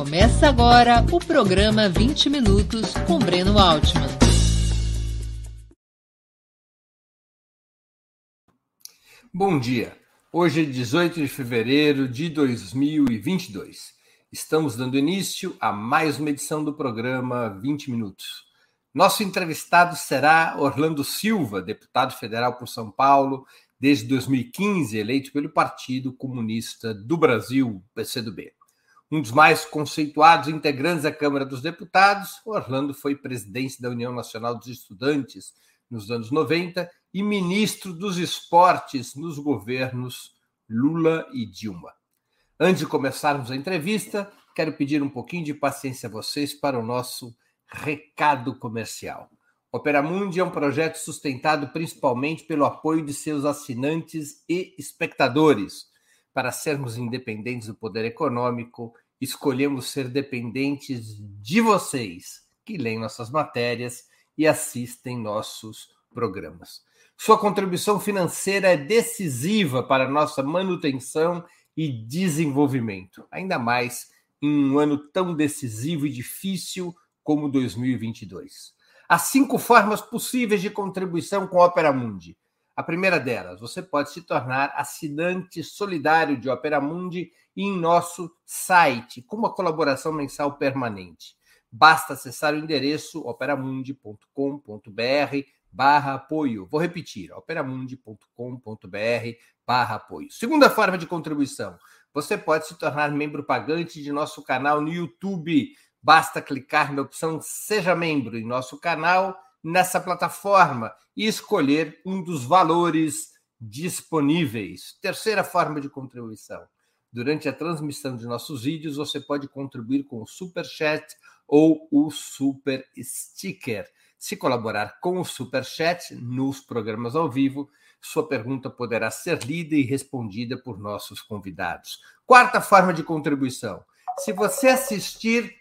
Começa agora o programa 20 Minutos com Breno Altman. Bom dia. Hoje é 18 de fevereiro de 2022. Estamos dando início a mais uma edição do programa 20 Minutos. Nosso entrevistado será Orlando Silva, deputado federal por São Paulo, desde 2015 eleito pelo Partido Comunista do Brasil, PCdoB. Um dos mais conceituados integrantes da Câmara dos Deputados, Orlando foi presidente da União Nacional dos Estudantes nos anos 90 e ministro dos Esportes nos governos Lula e Dilma. Antes de começarmos a entrevista, quero pedir um pouquinho de paciência a vocês para o nosso recado comercial. Opera Mundi é um projeto sustentado principalmente pelo apoio de seus assinantes e espectadores. Para sermos independentes do poder econômico, escolhemos ser dependentes de vocês, que leem nossas matérias e assistem nossos programas. Sua contribuição financeira é decisiva para nossa manutenção e desenvolvimento, ainda mais em um ano tão decisivo e difícil como 2022. Há cinco formas possíveis de contribuição com a Opera Mundi. A primeira delas, você pode se tornar assinante solidário de Opera Mundi em nosso site, com uma colaboração mensal permanente. Basta acessar o endereço operamundi.com.br barra apoio. Vou repetir, operamundi.com.br barra apoio. Segunda forma de contribuição, você pode se tornar membro pagante de nosso canal no YouTube. Basta clicar na opção Seja Membro em nosso canal, nessa plataforma, e escolher um dos valores disponíveis. Terceira forma de contribuição. Durante a transmissão de nossos vídeos, você pode contribuir com o Super Chat ou o Super Sticker. Se colaborar com o Super Chat nos programas ao vivo, sua pergunta poderá ser lida e respondida por nossos convidados. Quarta forma de contribuição: se você assistir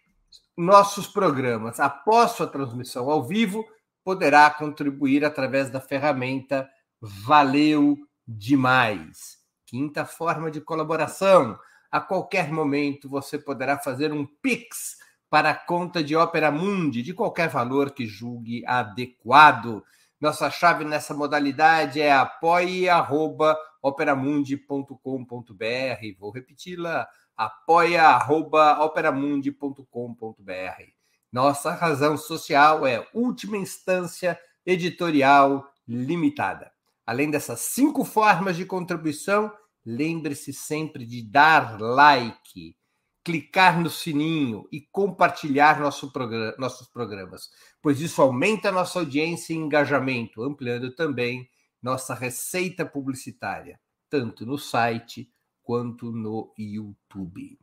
nossos programas após sua transmissão ao vivo, poderá contribuir através da ferramenta Valeu Demais. Quinta forma de colaboração: a qualquer momento você poderá fazer um Pix para a conta de Opera Mundi, de qualquer valor que julgue adequado. Nossa chave nessa modalidade é apoia.operamundi.com.br. Vou repeti-la: apoia.operamundi.com.br. Nossa razão social é última instância editorial limitada. Além dessas cinco formas de contribuição, lembre-se sempre de dar like clicar no sininho e compartilhar nosso programa, nossos programas, pois isso aumenta nossa audiência e engajamento, ampliando também nossa receita publicitária, tanto no site quanto no YouTube.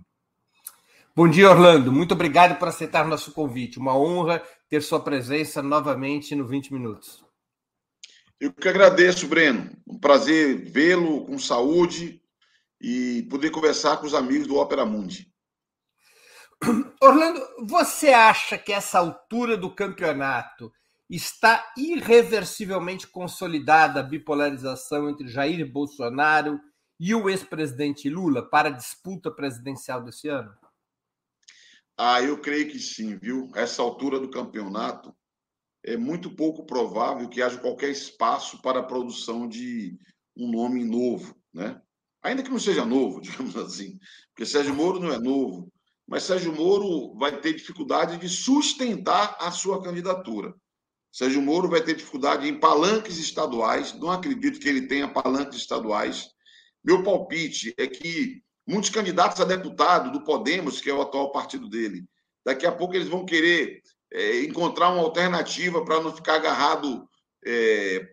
Bom dia, Orlando. Muito obrigado por aceitar nosso convite. Uma honra ter sua presença novamente no 20 Minutos. Eu que agradeço, Breno. Um prazer vê-lo com saúde e poder conversar com os amigos do Opera Mundi. Orlando, você acha que essa altura do campeonato está irreversivelmente consolidada a bipolarização entre Jair Bolsonaro e o ex-presidente Lula para a disputa presidencial desse ano? Ah, eu creio que sim, viu? Essa altura do campeonato é muito pouco provável que haja qualquer espaço para a produção de um nome novo, né? Ainda que não seja novo, digamos assim, porque Sérgio Moro não é novo, mas Sérgio Moro vai ter dificuldade de sustentar a sua candidatura. Sérgio Moro vai ter dificuldade em palanques estaduais, não acredito que ele tenha palanques estaduais. Meu palpite é que muitos candidatos a deputado do Podemos, que é o atual partido dele, daqui a pouco eles vão querer é, encontrar uma alternativa para não ficar agarrado é,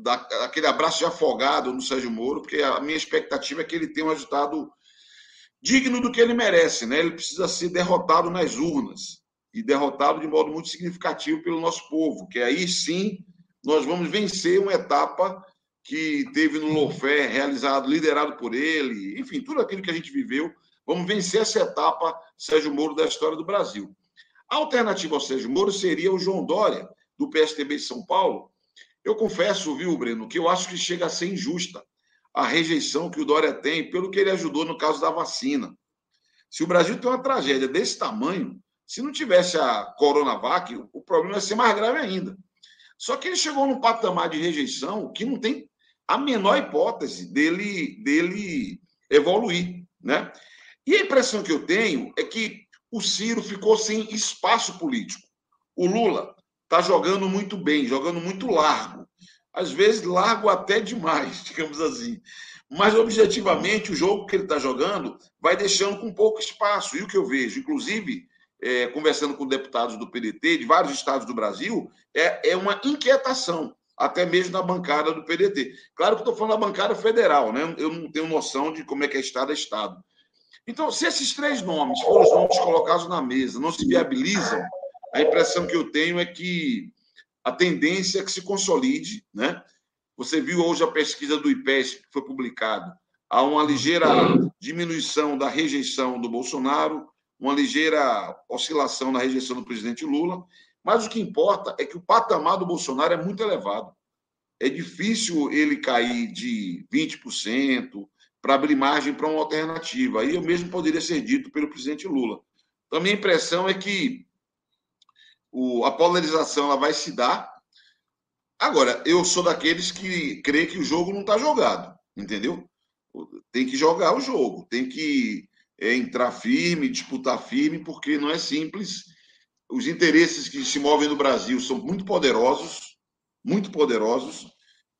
daquele abraço de afogado no Sérgio Moro, porque a minha expectativa é que ele tenha um resultado digno do que ele merece, né? Ele precisa ser derrotado nas urnas e derrotado de modo muito significativo pelo nosso povo, que aí sim nós vamos vencer uma etapa que teve no Lofé, realizado, liderado por ele, enfim, tudo aquilo que a gente viveu. Vamos vencer essa etapa, Sérgio Moro, da história do Brasil. A alternativa ao Sérgio Moro seria o João Dória, do PSDB de São Paulo. Eu confesso, viu, Breno, que eu acho que chega a ser injusta a rejeição que o Dória tem pelo que ele ajudou no caso da vacina. Se o Brasil tem uma tragédia desse tamanho, se não tivesse a Coronavac, o problema ia ser mais grave ainda. Só que ele chegou num patamar de rejeição que não tem a menor hipótese dele, dele evoluir, né? E a impressão que eu tenho é que o Ciro ficou sem espaço político. O Lula está jogando muito bem, jogando muito largo. Às vezes largo até demais, digamos assim. Mas, objetivamente, o jogo que ele está jogando vai deixando com pouco espaço. E o que eu vejo, inclusive, é, conversando com deputados do PDT, de vários estados do Brasil, é, é uma inquietação, até mesmo na bancada do PDT. Claro que estou falando da bancada federal, né? eu não tenho noção de como é que é estado a estado. Então, se esses três nomes forem os nomes colocados na mesa, não se viabilizam, a impressão que eu tenho é que a tendência é que se consolide, né? Você viu hoje a pesquisa do IPESP que foi publicado. Há uma ligeira diminuição da rejeição do Bolsonaro, uma ligeira oscilação na rejeição do presidente Lula, mas o que importa é que o patamar do Bolsonaro é muito elevado. É difícil ele cair de 20% para abrir margem para uma alternativa. Aí eu mesmo poderia ser dito pelo presidente Lula. Então, a minha impressão é que o, a polarização ela vai se dar. Agora, eu sou daqueles que crê que o jogo não está jogado, entendeu? Tem que jogar o jogo, tem que é, entrar firme, disputar firme, porque não é simples. Os interesses que se movem no Brasil são muito poderosos, muito poderosos.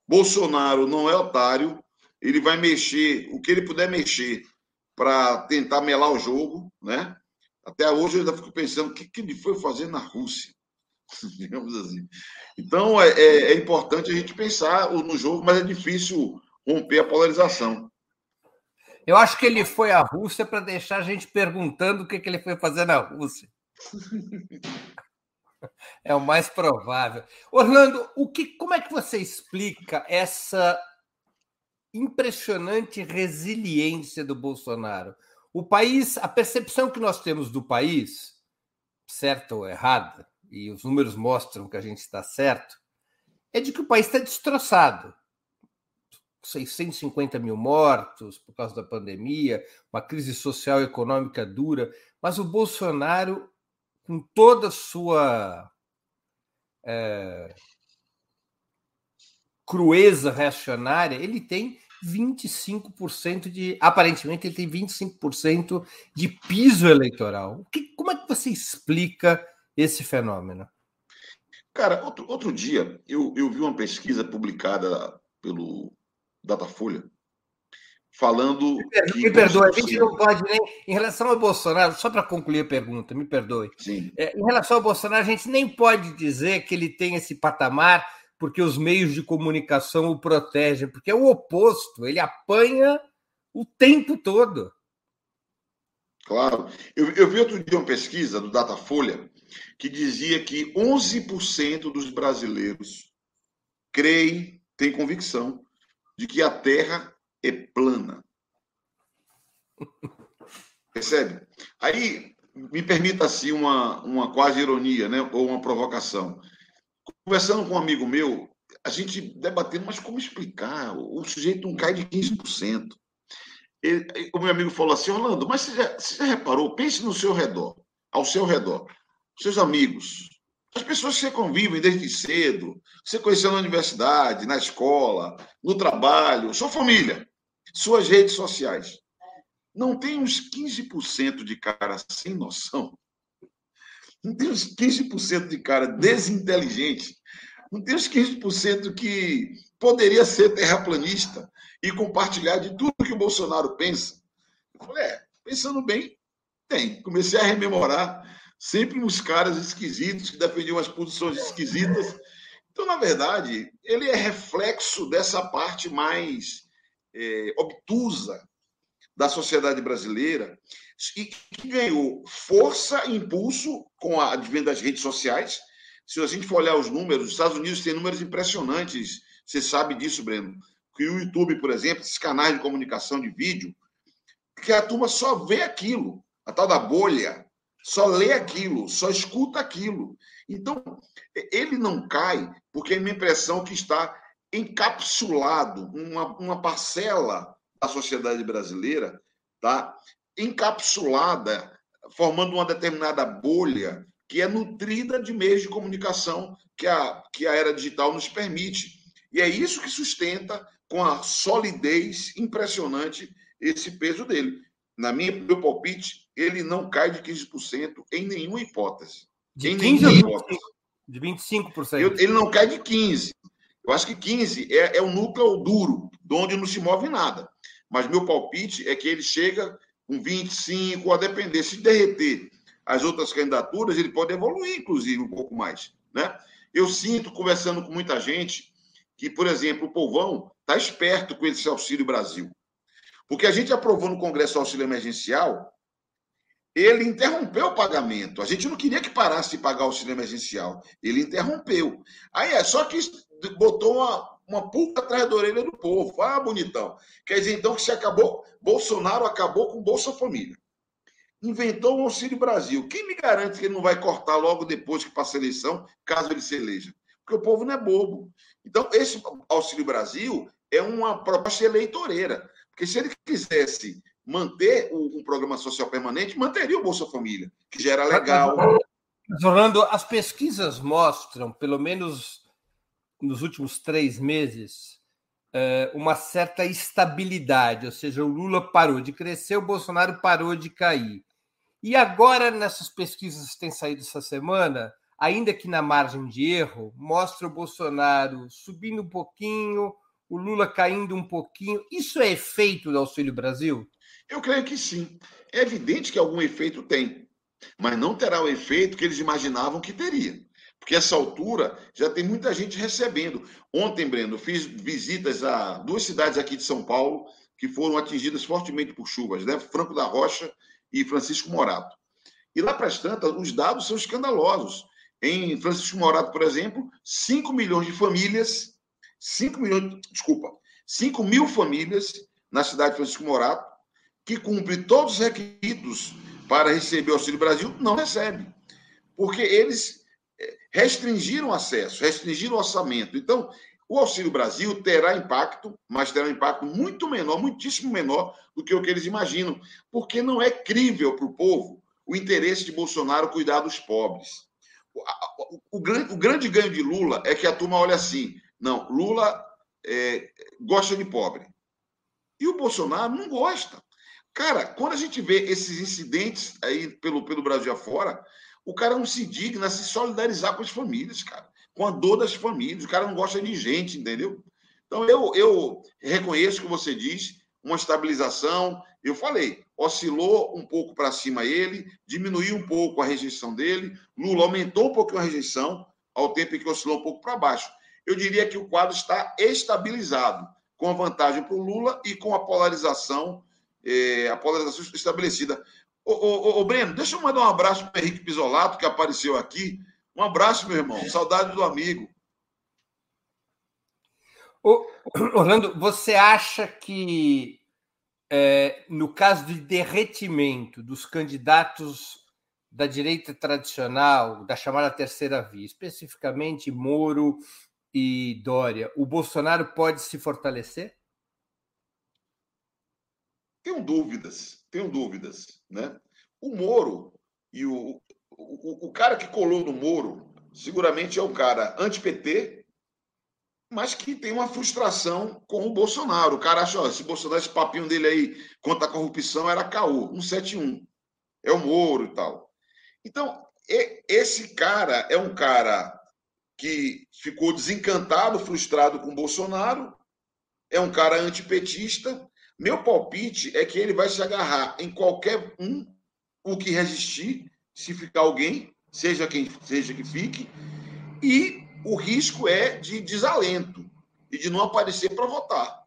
Bolsonaro não é otário, ele vai mexer o que ele puder mexer para tentar melar o jogo, né? Até hoje eu ainda fico pensando o que, que ele foi fazer na Rússia, digamos assim. Então é, é, é, importante a gente pensar no jogo, mas é difícil romper a polarização. Eu acho que ele foi à Rússia para deixar a gente perguntando o que, que ele foi fazer na Rússia. É o mais provável. Orlando, o que, como é que você explica essa impressionante resiliência do Bolsonaro? O país, a percepção que nós temos do país, certa ou errada, e os números mostram que a gente está certo, é de que o país está destroçado. 650 mil mortos por causa da pandemia, uma crise social e econômica dura, mas o Bolsonaro, com toda a sua é, crueza reacionária, ele tem 25% de. Aparentemente, ele tem 25% de piso eleitoral. Que, como é que você explica esse fenômeno? Cara, outro, outro dia eu, eu vi uma pesquisa publicada pelo Datafolha falando. Me, perdoe, me perdoe, a gente não pode nem. Em relação ao Bolsonaro, só para concluir a pergunta, me perdoe. Sim. É, em relação ao Bolsonaro, a gente nem pode dizer que ele tem esse patamar porque os meios de comunicação o protegem, porque é o oposto, ele apanha o tempo todo. Claro. Eu, eu vi outro dia uma pesquisa do Datafolha que dizia que 11% dos brasileiros creem, têm convicção de que a Terra é plana. Percebe? Aí, me permita assim uma, uma quase ironia, né? ou uma provocação. Conversando com um amigo meu, a gente debatendo, mas como explicar? O sujeito não cai de 15%. Ele, o meu amigo falou assim, Orlando, mas você já, você já reparou? Pense no seu redor, ao seu redor, seus amigos, as pessoas que você convive desde cedo, você conheceu na universidade, na escola, no trabalho, sua família, suas redes sociais. Não tem uns 15% de cara sem noção não tem uns 15% de cara desinteligente. Não tem uns 15% que poderia ser terraplanista e compartilhar de tudo que o Bolsonaro pensa. Eu falei, é, pensando bem, tem. Comecei a rememorar sempre uns caras esquisitos que defendiam umas posições esquisitas. Então, na verdade, ele é reflexo dessa parte mais é, obtusa da sociedade brasileira e que ganhou força e impulso com a advento das redes sociais. Se a gente for olhar os números, os Estados Unidos têm números impressionantes. Você sabe disso, Breno. Que o YouTube, por exemplo, esses canais de comunicação de vídeo, que a turma só vê aquilo, a tal da bolha, só lê aquilo, só escuta aquilo. Então, ele não cai, porque é minha impressão que está encapsulado uma, uma parcela da sociedade brasileira tá? encapsulada, formando uma determinada bolha que é nutrida de meios de comunicação que a, que a era digital nos permite. E é isso que sustenta com a solidez impressionante esse peso dele. Na minha meu palpite, ele não cai de 15% em nenhuma hipótese. De em 15 nenhuma hipótese. De 25%. Eu, ele não cai de 15%. Eu acho que 15 é, é o núcleo duro, de onde não se move nada. Mas meu palpite é que ele chega com 25, a depender. Se derreter as outras candidaturas, ele pode evoluir, inclusive, um pouco mais. Né? Eu sinto, conversando com muita gente, que, por exemplo, o povão está esperto com esse Auxílio Brasil. Porque a gente aprovou no Congresso o auxílio emergencial, ele interrompeu o pagamento. A gente não queria que parasse de pagar o auxílio emergencial. Ele interrompeu. Aí é só que botou uma, uma pulga atrás da orelha do povo. Ah, bonitão. Quer dizer, então, que se acabou, Bolsonaro acabou com Bolsa Família. Inventou o Auxílio Brasil. Quem me garante que ele não vai cortar logo depois que passa a eleição, caso ele se eleja? Porque o povo não é bobo. Então, esse Auxílio Brasil é uma proposta eleitoreira. Porque se ele quisesse manter um programa social permanente, manteria o Bolsa Família, que já era legal. Orlando, as pesquisas mostram, pelo menos nos últimos três meses, é, uma certa estabilidade, ou seja, o Lula parou de crescer, o Bolsonaro parou de cair. E agora, nessas pesquisas que têm saído essa semana, ainda que na margem de erro, mostra o Bolsonaro subindo um pouquinho, o Lula caindo um pouquinho. Isso é efeito do Auxílio Brasil? Eu creio que sim. É evidente que algum efeito tem, mas não terá o efeito que eles imaginavam que teria. Porque essa altura já tem muita gente recebendo. Ontem, Breno, fiz visitas a duas cidades aqui de São Paulo que foram atingidas fortemente por chuvas, né? Franco da Rocha e Francisco Morato. E lá para as tantas, os dados são escandalosos. Em Francisco Morato, por exemplo, 5 milhões de famílias, 5 milhões, desculpa, 5 mil famílias na cidade de Francisco Morato, que cumprem todos os requisitos para receber o Auxílio Brasil, não recebem. Porque eles restringiram o acesso, restringiram o orçamento. Então, o Auxílio Brasil terá impacto, mas terá um impacto muito menor, muitíssimo menor do que o que eles imaginam, porque não é crível para o povo o interesse de Bolsonaro cuidar dos pobres. O, o, o, o, grande, ganho de Lula é que a turma olha assim: não, Lula é, gosta de pobre. E o Bolsonaro não gosta. Cara, quando a gente vê esses incidentes aí pelo, pelo Brasil afora, o cara não se digna a se solidarizar com as famílias, cara, com a dor das famílias. O cara não gosta de gente, entendeu? Então, eu, eu reconheço que você diz uma estabilização. Eu falei, oscilou um pouco para cima ele, diminuiu um pouco a rejeição dele. Lula aumentou um pouquinho a rejeição, ao tempo em que oscilou um pouco para baixo. Eu diria que o quadro está estabilizado, com a vantagem para o Lula e com a polarização, eh, a polarização estabelecida. Ô, ô, ô, Breno, deixa eu mandar um abraço para o Henrique Pisolato, que apareceu aqui. Um abraço, meu irmão. Saudade do amigo. Ô, Orlando, você acha que, é, no caso de derretimento dos candidatos da direita tradicional, da chamada terceira via, especificamente Moro e Dória, o Bolsonaro pode se fortalecer? Tenho dúvidas, tenho dúvidas. Né? O Moro e o, o, o cara que colou no Moro seguramente é um cara anti-PT, mas que tem uma frustração com o Bolsonaro. O cara acha, ó, esse Bolsonaro, esse papinho dele aí contra a corrupção era caô, 171. É o Moro e tal. Então, esse cara é um cara que ficou desencantado, frustrado com o Bolsonaro, é um cara antipetista, meu palpite é que ele vai se agarrar em qualquer um o que resistir, se ficar alguém, seja quem seja que fique, e o risco é de desalento e de não aparecer para votar.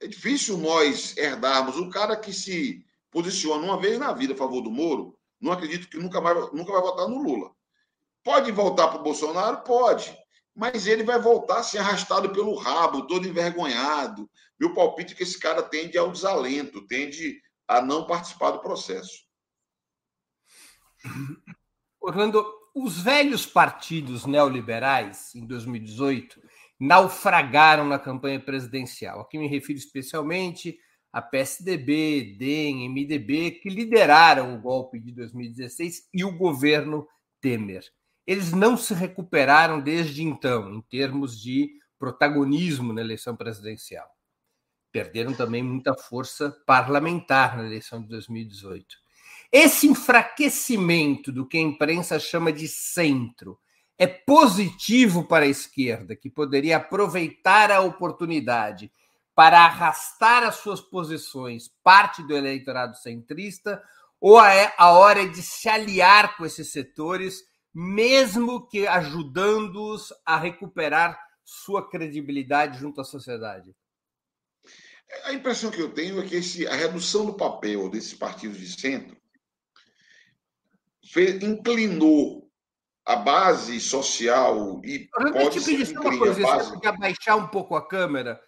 É difícil nós herdarmos o cara que se posiciona uma vez na vida a favor do Moro, não acredito que nunca, mais, nunca vai votar no Lula. Pode voltar para o Bolsonaro? Pode mas ele vai voltar assim, arrastado pelo rabo, todo envergonhado. Meu palpite é que esse cara tende ao desalento, tende a não participar do processo. Orlando, os velhos partidos neoliberais, em 2018, naufragaram na campanha presidencial. Aqui me refiro especialmente a PSDB, DEM, MDB, que lideraram o golpe de 2016 e o governo Temer. Eles não se recuperaram desde então, em termos de protagonismo na eleição presidencial. Perderam também muita força parlamentar na eleição de 2018. Esse enfraquecimento do que a imprensa chama de centro é positivo para a esquerda, que poderia aproveitar a oportunidade para arrastar as suas posições parte do eleitorado centrista, ou é a hora de se aliar com esses setores, mesmo que ajudando-os a recuperar sua credibilidade junto à sociedade? A impressão que eu tenho é que esse, a redução do papel desses partidos de centro fez, inclinou a base social e eu pode te pedir uma coisa, base... você abaixar um pouco a câmera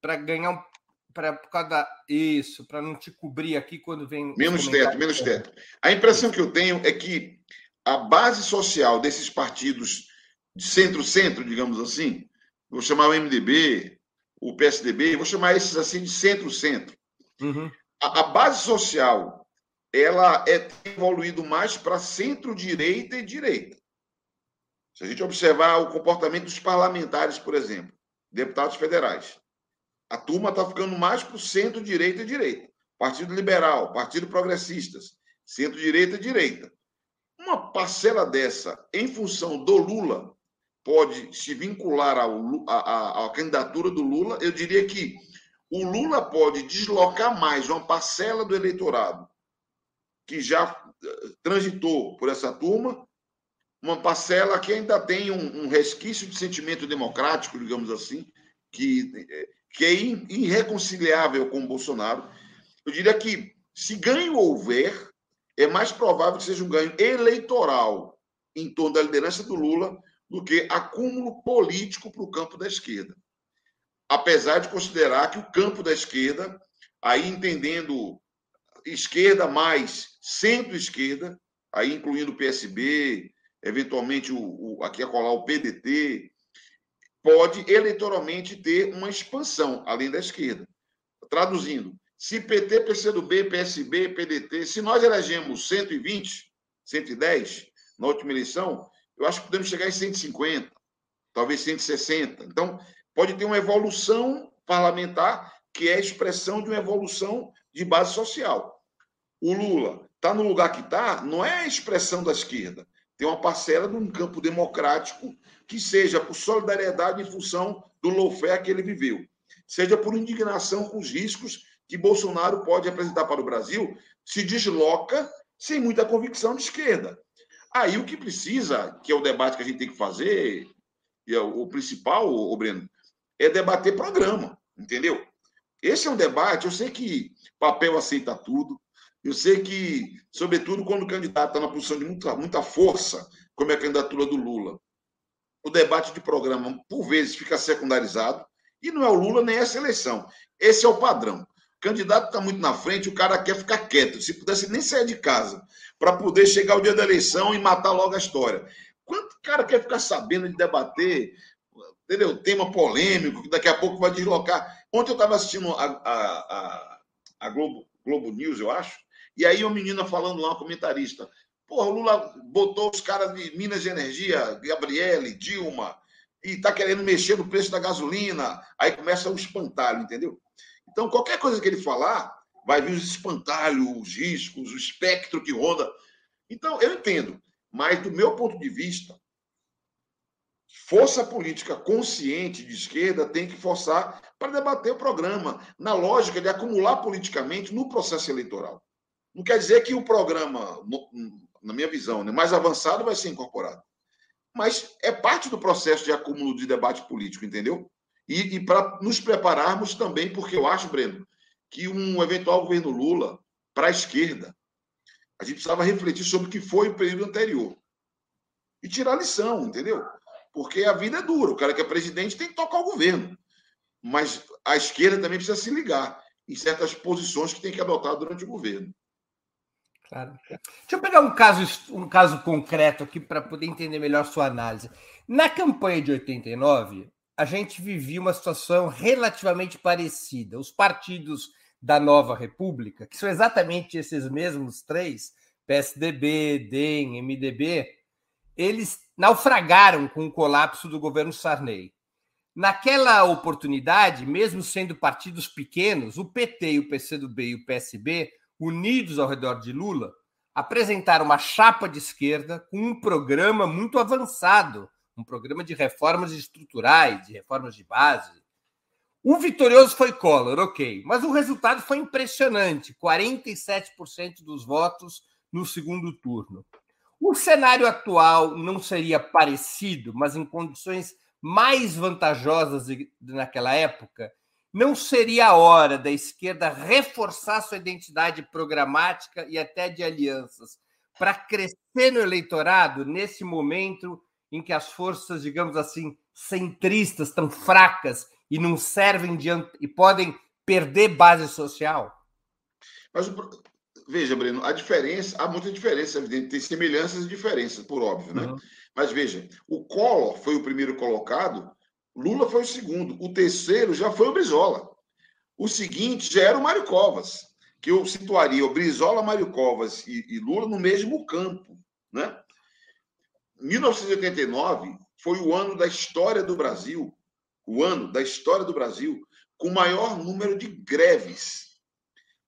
para ganhar um para por causa da, isso, para não te cobrir aqui quando vem menos teto, menos teto. A impressão que eu tenho é que a base social desses partidos de centro-centro, digamos assim, vou chamar o MDB, o PSDB, vou chamar esses assim de centro-centro. Uhum. A, a, base social ela é evoluído mais para centro-direita e direita. Se a gente observar o comportamento dos parlamentares, por exemplo, deputados federais, a turma está ficando mais para o centro-direita e direita. Partido Liberal, Partido Progressistas, centro-direita e direita. Uma parcela dessa, em função do Lula, pode se vincular à candidatura do Lula. Eu diria que o Lula pode deslocar mais uma parcela do eleitorado que já eh, transitou por essa turma, uma parcela que ainda tem um, um resquício de sentimento democrático, digamos assim, que eh, que é irreconciliável com o Bolsonaro. Eu diria que, se ganho houver, é mais provável que seja um ganho eleitoral em torno da liderança do Lula do que acúmulo político para o campo da esquerda. Apesar de considerar que o campo da esquerda, aí entendendo esquerda mais centro-esquerda, aí incluindo o PSB, eventualmente o, o aqui a colar o PDT, pode eleitoralmente ter uma expansão além da esquerda. Traduzindo, se PT, PCdoB, PSB, PDT, se nós elegemos 120, 110 na última eleição, eu acho que podemos chegar em 150, talvez 160. Então, pode ter uma evolução parlamentar que é a expressão de uma evolução de base social. O Lula está no lugar que está, não é a expressão da esquerda. Tem uma parcela de um campo democrático que seja por solidariedade em função do lawfare que ele viveu, seja por indignação com os riscos que Bolsonaro pode apresentar para o Brasil, se desloca sem muita convicção de esquerda. Aí o que precisa, que é o debate que a gente tem que fazer, e é o principal, o Breno, é debater programa, entendeu? Esse é um debate, eu sei que papel aceita tudo, eu sei que, sobretudo quando o candidato está na posição de muita, muita força, como é a candidatura do Lula, o debate de programa, por vezes, fica secundarizado, e não é o Lula nem essa eleição. Esse é o padrão. Candidato está muito na frente, o cara quer ficar quieto. Se pudesse nem sair de casa para poder chegar o dia da eleição e matar logo a história. Quanto cara quer ficar sabendo de debater, entendeu? Tema polêmico, que daqui a pouco vai deslocar. Ontem eu estava assistindo a, a, a, Globo, Globo News, eu acho, e aí uma menina falando lá, uma comentarista, Porra, o Lula botou os caras de Minas de Energia, Gabriele, Dilma, e está querendo mexer no preço da gasolina. Aí começa o espantalho, entendeu? Então, qualquer coisa que ele falar, vai vir os espantalhos, os riscos, o espectro que ronda. Então, eu entendo. Mas, do meu ponto de vista, força política consciente de esquerda tem que forçar para debater o programa, na lógica de acumular politicamente no processo eleitoral. Não quer dizer que o programa na minha visão, né, mais avançado vai ser incorporado. Mas é parte do processo de acúmulo de debate político, entendeu? E, e para nos prepararmos também, porque eu acho, Breno, que um eventual governo Lula, para a esquerda, a gente precisava refletir sobre o que foi o período anterior. E tirar lição, entendeu? Porque a vida é dura. O cara que é presidente tem que tocar o governo. Mas a esquerda também precisa se ligar em certas posições que tem que adotar durante o governo. Claro. Deixa eu pegar um caso, um caso concreto aqui para poder entender melhor sua análise. Na campanha de 89, a gente vivia uma situação relativamente parecida. Os partidos da nova República, que são exatamente esses mesmos três, PSDB, DEM, MDB, eles naufragaram com o colapso do governo Sarney. Naquela oportunidade, mesmo sendo partidos pequenos, o PT, o PCdoB e o PSB, unidos ao redor de Lula, apresentaram uma chapa de esquerda com um programa muito avançado, um programa de reformas estruturais, de reformas de base. O vitorioso foi Collor, ok, mas o resultado foi impressionante: 47% dos votos no segundo turno. O cenário atual não seria parecido, mas em condições mais vantajosas naquela época, não seria a hora da esquerda reforçar sua identidade programática e até de alianças para crescer no eleitorado nesse momento em que as forças, digamos assim, centristas estão fracas e não servem de e podem perder base social? Mas veja, Breno, a diferença, há muita diferença, evidente, tem semelhanças e diferenças, por óbvio, né? Uhum. Mas veja, o Collor foi o primeiro colocado, Lula foi o segundo, o terceiro já foi o Brizola. O seguinte já era o Mário Covas, que eu situaria o Brizola, Mário Covas e, e Lula no mesmo campo, né? 1989 foi o ano da história do Brasil, o ano da história do Brasil com o maior número de greves,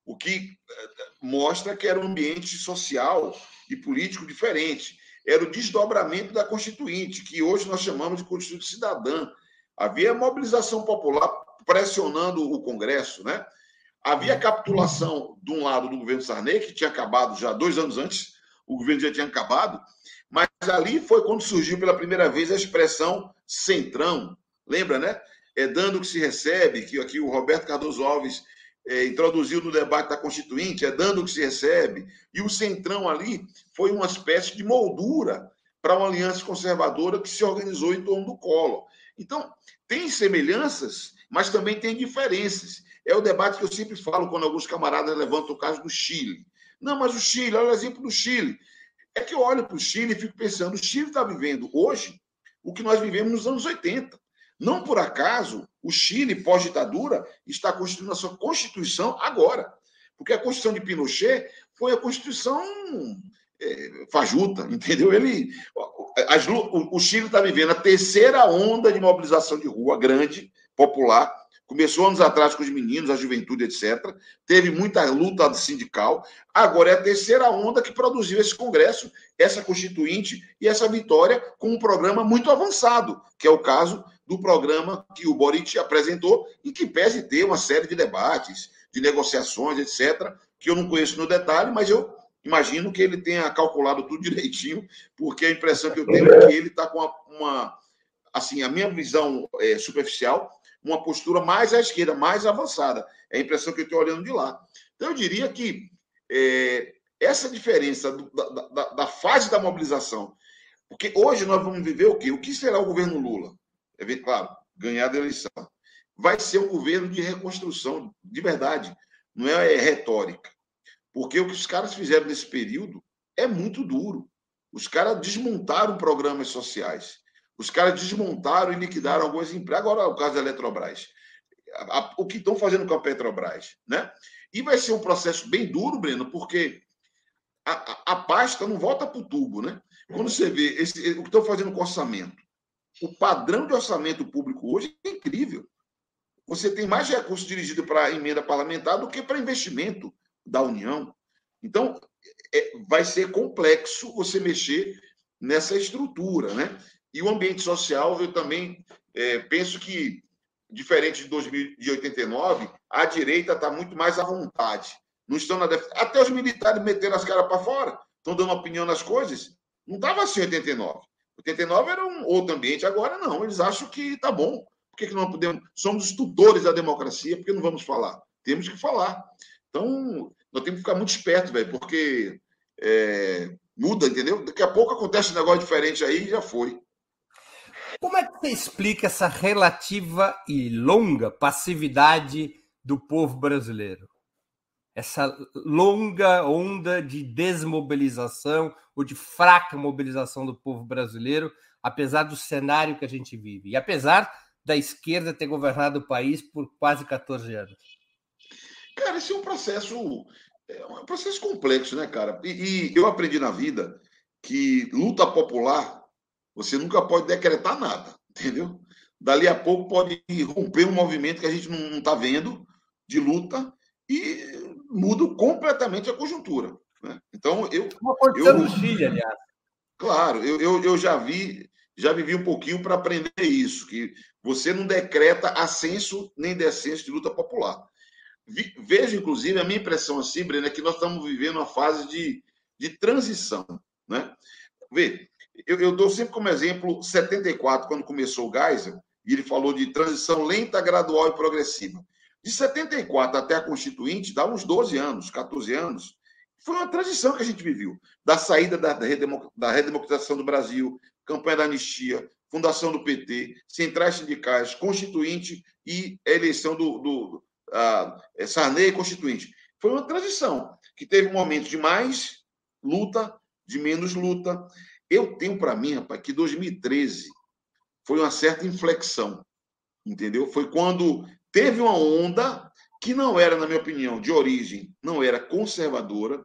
o que eh, mostra que era um ambiente social e político diferente era o desdobramento da Constituinte, que hoje nós chamamos de Constituinte Cidadã. Havia mobilização popular pressionando o Congresso, né? Havia capitulação, de um lado, do governo Sarney, que tinha acabado já dois anos antes, o governo já tinha acabado, mas ali foi quando surgiu pela primeira vez a expressão centrão. Lembra, né? É dando o que se recebe, que aqui o Roberto Cardoso Alves é, introduziu no debate da Constituinte, é dando o que se recebe, e o Centrão ali foi uma espécie de moldura para uma aliança conservadora que se organizou em torno do Collor. Então, tem semelhanças, mas também tem diferenças. É o debate que eu sempre falo quando alguns camaradas levantam o caso do Chile. Não, mas o Chile, olha o exemplo do Chile. É que eu olho para o Chile e fico pensando, o Chile está vivendo hoje o que nós vivemos nos anos 80. Não por acaso, o Chile, pós-ditadura, está constituindo a sua Constituição agora. Porque a Constituição de Pinochet foi a Constituição é, fajuta, entendeu? Ele, as, o, o Chile está vivendo a terceira onda de mobilização de rua grande, popular. Começou anos atrás com os meninos, a juventude, etc. Teve muita luta sindical. Agora é a terceira onda que produziu esse Congresso, essa Constituinte e essa vitória com um programa muito avançado, que é o caso do programa que o Boric apresentou e que pese ter uma série de debates, de negociações, etc., que eu não conheço no detalhe, mas eu imagino que ele tenha calculado tudo direitinho, porque a impressão que eu tenho é que ele está com uma, uma, assim, a minha visão é, superficial, uma postura mais à esquerda, mais avançada. É a impressão que eu estou olhando de lá. Então, eu diria que é, essa diferença do, da, da, da, fase da mobilização, porque hoje nós vamos viver o quê? O que será o governo Lula? é claro, ganhar a eleição. Vai ser um governo de reconstrução, de verdade, não é, é retórica. Porque o que os caras fizeram nesse período é muito duro. Os caras desmontaram programas sociais. Os caras desmontaram e liquidaram algumas empresas. Agora, o caso da Eletrobras. O que estão fazendo com a Petrobras, né? E vai ser um processo bem duro, Breno, porque a, a, a pasta não volta para o tubo, né? Quando você vê esse, o que estão fazendo com orçamento, o padrão de orçamento público hoje é incrível. Você tem mais recursos dirigidos para emenda parlamentar do que para investimento da União. Então, é, vai ser complexo você mexer nessa estrutura, né? E o ambiente social, eu também é, penso que, diferente de 2089, a direita está muito mais à vontade. Não estão na def... Até os militares meteram as caras para fora, estão dando opinião nas coisas. Não estava assim em 89. 89 era um outro ambiente, agora não. Eles acham que tá bom. Por que, que não podemos? Somos os tutores da democracia, por que não vamos falar? Temos que falar. Então, nós temos que ficar muito espertos, velho, porque é, muda, entendeu? Daqui a pouco acontece um negócio diferente aí e já foi. Como é que você explica essa relativa e longa passividade do povo brasileiro? essa longa onda de desmobilização ou de fraca mobilização do povo brasileiro, apesar do cenário que a gente vive, e apesar da esquerda ter governado o país por quase 14 anos. Cara, esse é um processo, é um processo complexo, né, cara? E, e eu aprendi na vida que luta popular, você nunca pode decretar nada, entendeu? Dali a pouco pode romper um movimento que a gente não está vendo de luta e muda completamente a conjuntura. Né? Então, eu. Como aconteceu no Chile, aliás. Claro, eu, eu, eu já vi, já vivi um pouquinho para aprender isso, que você não decreta ascenso nem descenso de luta popular. Vejo, inclusive, a minha impressão assim, Breno, é que nós estamos vivendo uma fase de, de transição. Né? Vê, eu, eu dou sempre como exemplo 74, quando começou o Geisel, e ele falou de transição lenta, gradual e progressiva. De 74 até a Constituinte, dá uns 12 anos, 14 anos, foi uma transição que a gente viveu. Da saída da, da redemocratização do Brasil, campanha da anistia, fundação do PT, centrais sindicais, constituinte e eleição do, do uh, Sarney constituinte. Foi uma transição que teve momentos de mais luta, de menos luta. Eu tenho para mim, rapaz, que 2013 foi uma certa inflexão, entendeu? Foi quando teve uma onda que não era, na minha opinião, de origem, não era conservadora,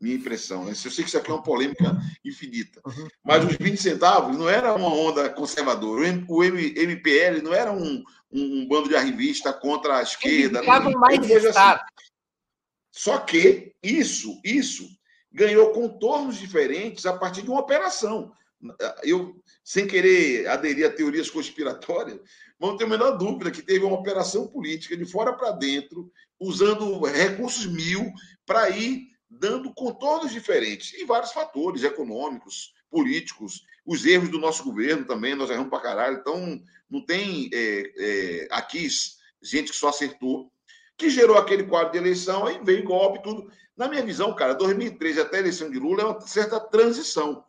minha impressão. Né? Eu sei que isso aqui é uma polêmica infinita, uhum. mas os 20 centavos não era uma onda conservadora. O MPL não era um, um, um bando de arrivista contra a esquerda. Não, mais assim. Só que isso, isso ganhou contornos diferentes a partir de uma operação. Eu, sem querer aderir a teorias conspiratórias, não tenho a menor dúvida que teve uma operação política de fora para dentro, usando recursos mil para ir dando contornos diferentes e vários fatores econômicos, políticos, os erros do nosso governo também, nós erramos para caralho. Então, não tem é, é, aqui gente que só acertou, que gerou aquele quadro de eleição, aí veio golpe, tudo. Na minha visão, cara, 2013 até a eleição de Lula é uma certa transição.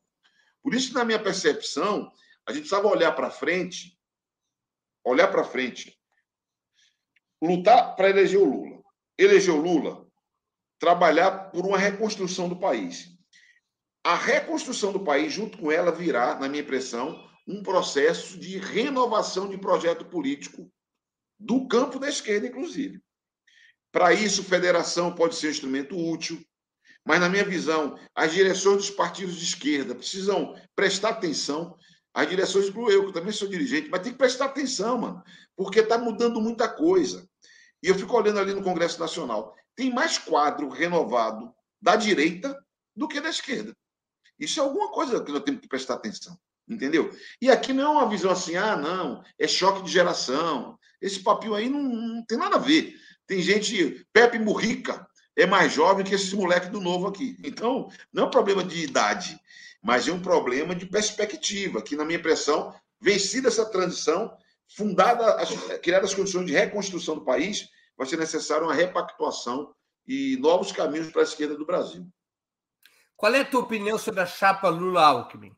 Por isso, na minha percepção, a gente precisava olhar para frente, olhar para frente, lutar para eleger o Lula. Eleger o Lula, trabalhar por uma reconstrução do país. A reconstrução do país, junto com ela, virá, na minha impressão, um processo de renovação de projeto político do campo da esquerda, inclusive. Para isso, federação pode ser um instrumento útil, mas, na minha visão, as direções dos partidos de esquerda precisam prestar atenção. As direções, do eu, que também sou dirigente, mas tem que prestar atenção, mano, porque está mudando muita coisa. E eu fico olhando ali no Congresso Nacional tem mais quadro renovado da direita do que da esquerda. Isso é alguma coisa que nós temos que prestar atenção, entendeu? E aqui não é uma visão assim, ah, não, é choque de geração. Esse papinho aí não, não tem nada a ver. Tem gente, Pepe Murrica é mais jovem que esses moleques do novo aqui. Então, não é um problema de idade, mas é um problema de perspectiva, que, na minha impressão, vencida essa transição, fundada, criadas as condições de reconstrução do país, vai ser necessária uma repactuação e novos caminhos para a esquerda do Brasil. Qual é a tua opinião sobre a chapa Lula-Alckmin?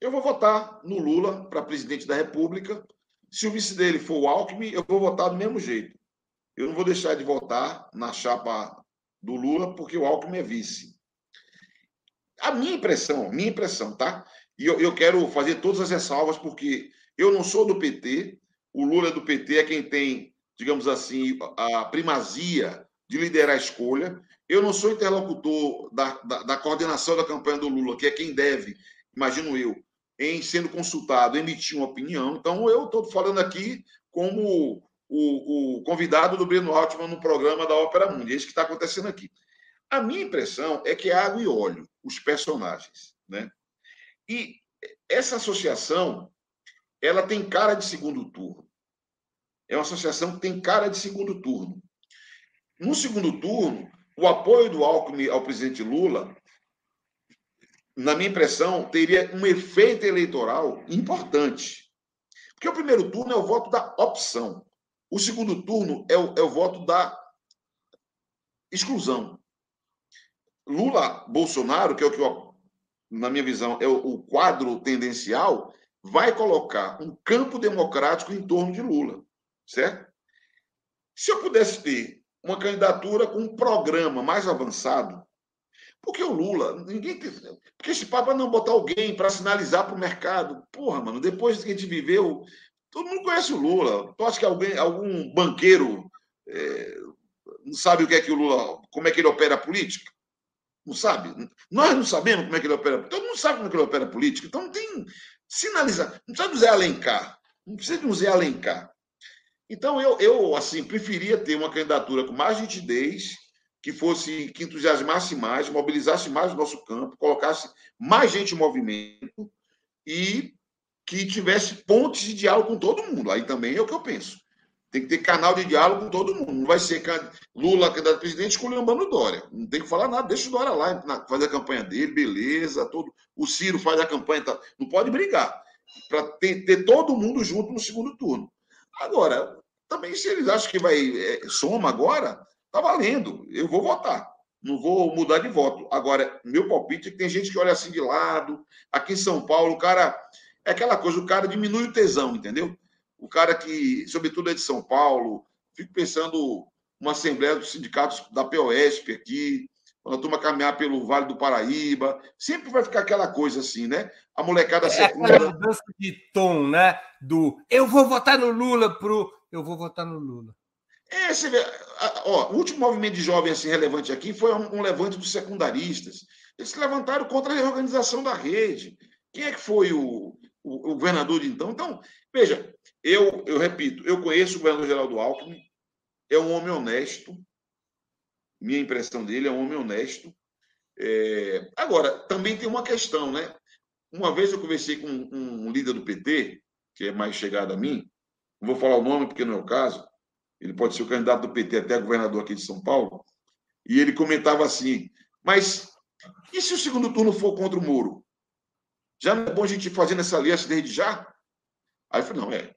Eu vou votar no Lula para presidente da República. Se o vice dele for o Alckmin, eu vou votar do mesmo jeito. Eu não vou deixar de votar na chapa do Lula, porque o Alckmin é vice. A minha impressão, minha impressão, tá? E eu, eu quero fazer todas as ressalvas, porque eu não sou do PT, o Lula é do PT, é quem tem digamos assim, a primazia de liderar a escolha. Eu não sou interlocutor da, da, da, coordenação da campanha do Lula, que é quem deve, imagino eu, em sendo consultado, emitir uma opinião. Então, eu estou falando aqui como o, o, convidado do Breno Altman no programa da Ópera Mundi. É isso que está acontecendo aqui. A minha impressão é que é água e óleo, os personagens. Né? E essa associação ela tem cara de segundo turno é uma associação que tem cara de segundo turno. No segundo turno, o apoio do Alckmin ao presidente Lula, na minha impressão, teria um efeito eleitoral importante. Porque o primeiro turno é o voto da opção. O segundo turno é o, é o voto da exclusão. Lula, Bolsonaro, que é o que, eu, na minha visão, é o, o quadro tendencial, vai colocar um campo democrático em torno de Lula certo? Se eu pudesse ter uma candidatura com um programa mais avançado, porque o Lula, ninguém tem, porque esse papo é não botar alguém para sinalizar para o mercado. Porra, mano, depois que a gente viveu, todo mundo conhece o Lula. Tu acha que alguém, algum banqueiro é, não sabe o que é que o Lula, como é que ele opera a política? Não sabe? Nós não sabemos como é que ele opera. Todo mundo sabe como é que ele opera a política. Então não tem sinalizar. Não precisa Zé Alencar. Não precisa de um Zé Alencar. Então eu, eu assim, preferia ter uma candidatura com mais nitidez, que fosse, que entusiasmasse mais, mobilizasse mais o nosso campo, colocasse mais gente em movimento e que tivesse pontes de diálogo com todo mundo. Aí também é o que eu penso. Tem que ter canal de diálogo com todo mundo. Não vai ser Lula, candidato a presidente, esculhambando o Dória. Não tem que falar nada, deixa o Dória lá, fazer a campanha dele, beleza. Todo... O Ciro faz a campanha. Tá... Não pode brigar. Para ter, ter, todo mundo junto no segundo turno. Agora, também se eles acham que vai é, soma agora, tá valendo. Eu vou votar. Não vou mudar de voto. Agora, meu palpite é que tem gente que olha assim de lado. Aqui em São Paulo, o cara. É aquela coisa, o cara diminui o tesão, entendeu? o cara que, sobretudo, é de São Paulo. Fico pensando uma assembleia dos sindicatos da POSP aqui, quando a turma caminhar pelo Vale do Paraíba, sempre vai ficar aquela coisa assim, né? A molecada é secunda. Aquela mudança de tom, né? Do eu vou votar no Lula pro eu vou votar no Lula. É, você vê, ó, o último movimento de jovem assim relevante aqui foi um, um levante dos secundaristas. Eles se levantaram contra a reorganização da rede. Quem é que foi o, o, o governador de então? Então, veja, eu, eu repito, eu conheço o governador Geraldo Alckmin, é um homem honesto. Minha impressão dele é um homem honesto. É... Agora, também tem uma questão, né? Uma vez eu conversei com um, um líder do PT, que é mais chegado a mim, não vou falar o nome porque não é o caso, ele pode ser o candidato do PT até governador aqui de São Paulo, e ele comentava assim: mas e se o segundo turno for contra o Moro? Já não é bom a gente ir fazendo essa aliança desde já? Aí eu falei: não, é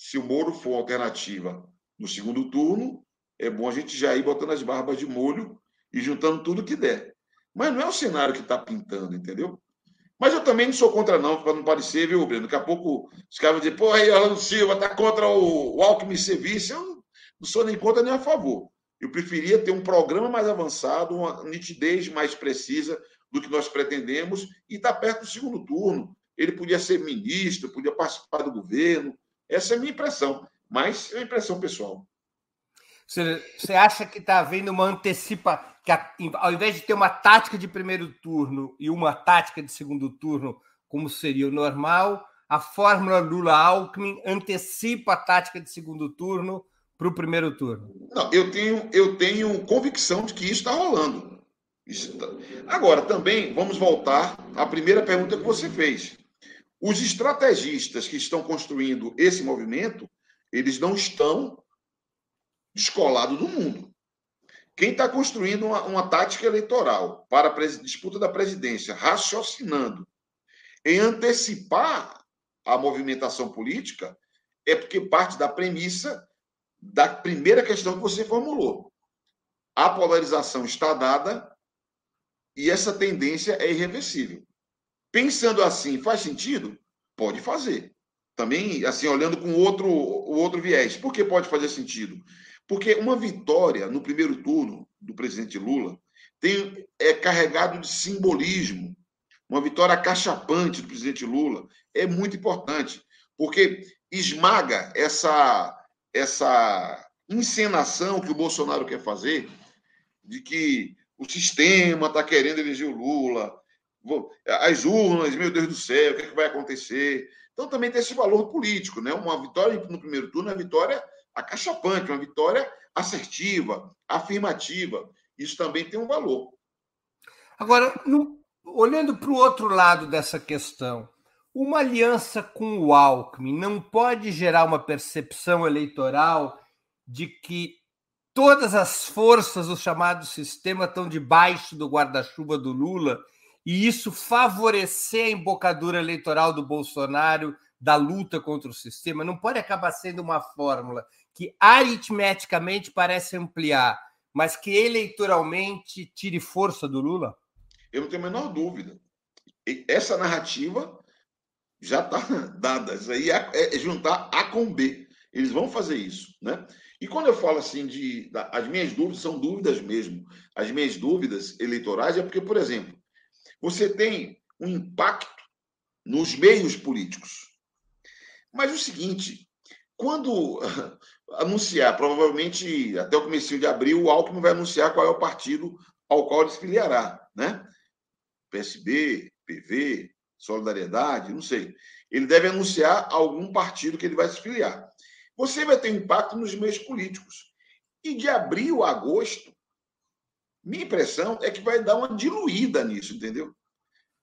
se o Moro for alternativa no segundo turno, é bom a gente já ir botando as barbas de molho e juntando tudo que der. Mas não é o cenário que está pintando, entendeu? Mas eu também não sou contra, não, para não parecer, viu, Breno? Daqui a pouco os caras vão dizer, pô, aí Orlando Silva está contra o, o Alckmin ser vice. Eu não sou nem contra nem a favor. Eu preferia ter um programa mais avançado, uma nitidez mais precisa do que nós pretendemos e estar tá perto do segundo turno. Ele podia ser ministro, podia participar do governo, essa é a minha impressão, mas é uma impressão pessoal. Você acha que está havendo uma antecipa, que ao invés de ter uma tática de primeiro turno e uma tática de segundo turno, como seria o normal, a fórmula Lula-Alckmin antecipa a tática de segundo turno para o primeiro turno? Não, eu tenho, eu tenho convicção de que isso está rolando. Agora, também, vamos voltar à primeira pergunta que você fez. Os estrategistas que estão construindo esse movimento, eles não estão descolados do mundo. Quem está construindo uma, uma, tática eleitoral para a disputa da presidência, raciocinando em antecipar a movimentação política, é porque parte da premissa da primeira questão que você formulou. A polarização está dada e essa tendência é irreversível. Pensando assim, faz sentido? Pode fazer. Também, assim, olhando com outro, outro viés. Por que pode fazer sentido? Porque uma vitória no primeiro turno do presidente Lula tem, é carregado de simbolismo. Uma vitória cachapante do presidente Lula é muito importante, porque esmaga essa, essa encenação que o Bolsonaro quer fazer de que o sistema está querendo eleger o Lula, as urnas, meu Deus do céu, o que, é que vai acontecer? Então também tem esse valor político, né? Uma vitória no primeiro turno é uma vitória acachapante, uma vitória assertiva, afirmativa. Isso também tem um valor. Agora, no, olhando para o outro lado dessa questão, uma aliança com o Alckmin não pode gerar uma percepção eleitoral de que todas as forças do chamado sistema estão debaixo do guarda-chuva do Lula e isso favorecer a embocadura eleitoral do Bolsonaro da luta contra o sistema, não pode acabar sendo uma fórmula que aritmeticamente parece ampliar, mas que eleitoralmente tire força do Lula? Eu não tenho a menor dúvida. Essa narrativa já está dada. Isso aí é, é juntar A com B. Eles vão fazer isso, né? E quando eu falo assim de as minhas dúvidas são dúvidas mesmo. As minhas dúvidas eleitorais é porque, por exemplo, você tem um impacto nos meios políticos. Mas o seguinte, quando anunciar, provavelmente até o começo de abril, o Alckmin vai anunciar qual é o partido ao qual ele se filiará, né? PSB, PV, Solidariedade, não sei. Ele deve anunciar algum partido que ele vai se filiar. Você vai ter impacto nos meios políticos. E de abril a agosto, minha impressão é que vai dar uma diluída nisso, entendeu?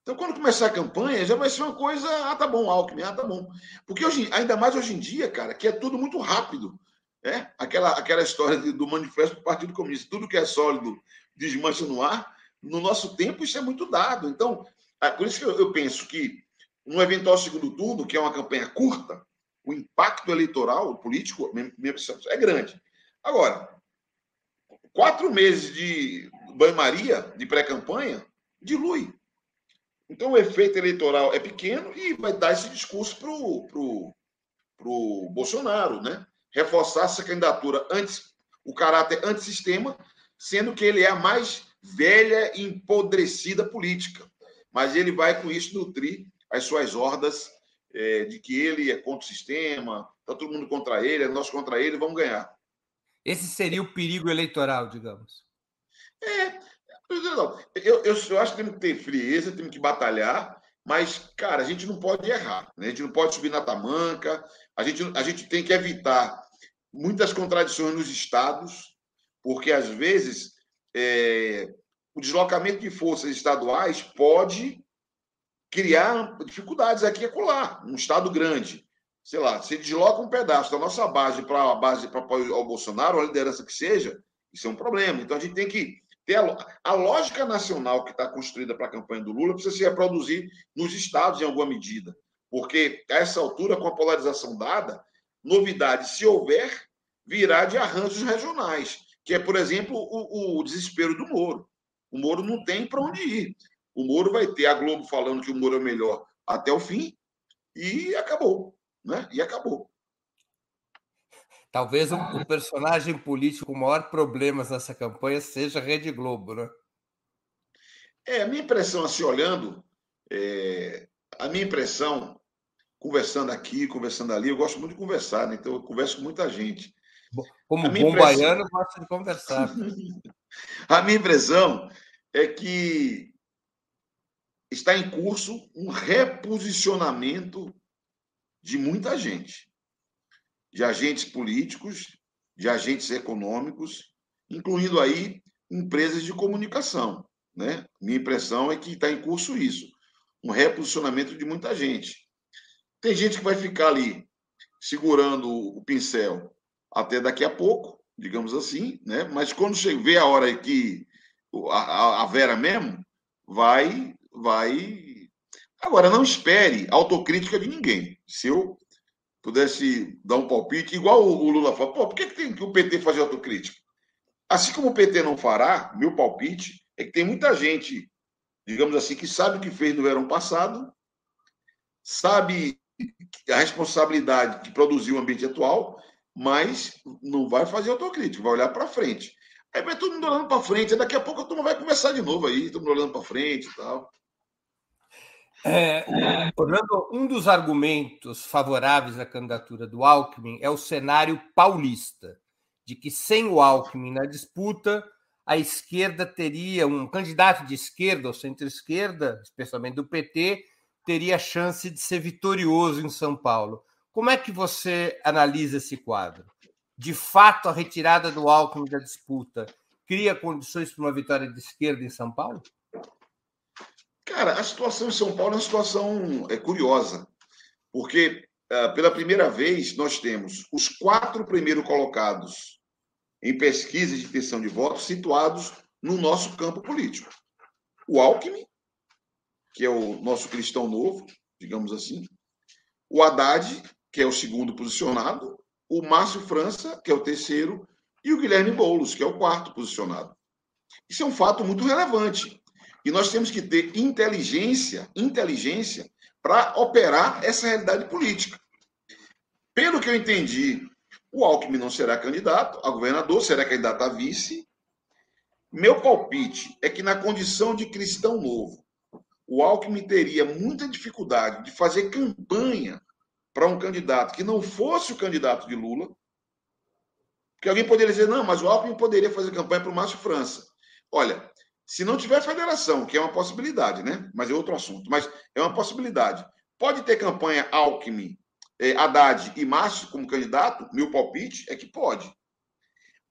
Então, quando começar a campanha, já vai ser uma coisa, ah, tá bom, Alckmin, ah, tá bom. Porque hoje, ainda mais hoje em dia, cara, que é tudo muito rápido. É? Aquela, aquela história do manifesto do Partido Comunista, tudo que é sólido desmancha no ar. No nosso tempo, isso é muito dado. Então, é por isso que eu, penso que no eventual segundo turno, que é uma campanha curta, o impacto eleitoral, político, é grande. Agora, quatro meses de banho-maria, de pré-campanha, dilui. Então, o efeito eleitoral é pequeno e vai dar esse discurso para o pro, pro Bolsonaro, né? Reforçar essa candidatura antes, o caráter antissistema, sendo que ele é a mais velha e empodrecida política. Mas ele vai, com isso, nutrir as suas hordas é, de que ele é contra o sistema, está todo mundo contra ele, é nós contra ele, vamos ganhar. Esse seria o perigo eleitoral, digamos. É, eu, eu, eu acho que temos que ter frieza, temos que batalhar, mas, cara, a gente não pode errar, né? a gente não pode subir na tamanca, a gente, a gente tem que evitar muitas contradições nos estados, porque às vezes é, o deslocamento de forças estaduais pode criar dificuldades aqui e acolá. Um estado grande, sei lá, se desloca um pedaço da nossa base para a base para ao Bolsonaro, a liderança que seja, isso é um problema. Então a gente tem que ter a, a lógica nacional que está construída para a campanha do Lula precisa se reproduzir nos estados em alguma medida. Porque a essa altura, com a polarização dada, novidade, se houver, virá de arranjos regionais, que é, por exemplo, o, o desespero do Moro. O Moro não tem para onde ir. O Moro vai ter a Globo falando que o Moro é melhor até o fim e acabou. Né? E acabou. Talvez o, personagem político com maior problemas nessa campanha seja a Rede Globo, né? É, a minha impressão, assim, olhando, é, a minha impressão, conversando aqui, conversando ali, eu gosto muito de conversar, né? então eu converso com muita gente. Como bom impressão... baiano, gosto de conversar. a minha impressão é que está em curso um reposicionamento de muita gente de agentes políticos, de agentes econômicos, incluindo aí empresas de comunicação. Né? Minha impressão é que está em curso isso, um reposicionamento de muita gente. Tem gente que vai ficar ali segurando o pincel até daqui a pouco, digamos assim, né? mas quando vê a hora que a, a Vera mesmo, vai, vai. Agora, não espere autocrítica de ninguém. Se eu pudesse dar um palpite, igual o Lula fala, pô, por que, tem que o PT fazer autocrítica? Assim como o PT não fará, meu palpite é que tem muita gente, digamos assim, que sabe o que fez no verão passado, sabe a responsabilidade que produziu o ambiente atual, mas não vai fazer autocrítica, vai olhar para frente. Aí vai todo mundo olhando para frente, daqui a pouco a turma vai conversar de novo aí, todo mundo olhando para frente e tal. É, Orlando, um dos argumentos favoráveis à candidatura do Alckmin é o cenário paulista, de que sem o Alckmin na disputa, a esquerda teria, um candidato de esquerda ou centro-esquerda, especialmente do PT, teria chance de ser vitorioso em São Paulo. Como é que você analisa esse quadro? De fato, a retirada do Alckmin da disputa cria condições para uma vitória de esquerda em São Paulo? Cara, a situação em São Paulo é uma situação é, curiosa, porque uh, pela primeira vez nós temos os quatro primeiros colocados em pesquisa de intenção de voto situados no nosso campo político. O Alckmin, que é o nosso cristão novo, digamos assim, o Haddad, que é o segundo posicionado, o Márcio França, que é o terceiro, e o Guilherme Boulos, que é o quarto posicionado. Isso é um fato muito relevante, e nós temos que ter inteligência, inteligência para operar essa realidade política. Pelo que eu entendi, o Alckmin não será candidato a governador, será candidato a vice. Meu palpite é que na condição de cristão novo, o Alckmin teria muita dificuldade de fazer campanha para um candidato que não fosse o candidato de Lula, Porque alguém poderia dizer, não, mas o Alckmin poderia fazer campanha para o Márcio França. Olha, se não tiver federação, que é uma possibilidade, né? Mas é outro assunto, mas é uma possibilidade. Pode ter campanha Alckmin, eh, Haddad e Márcio como candidato? Meu palpite é que pode.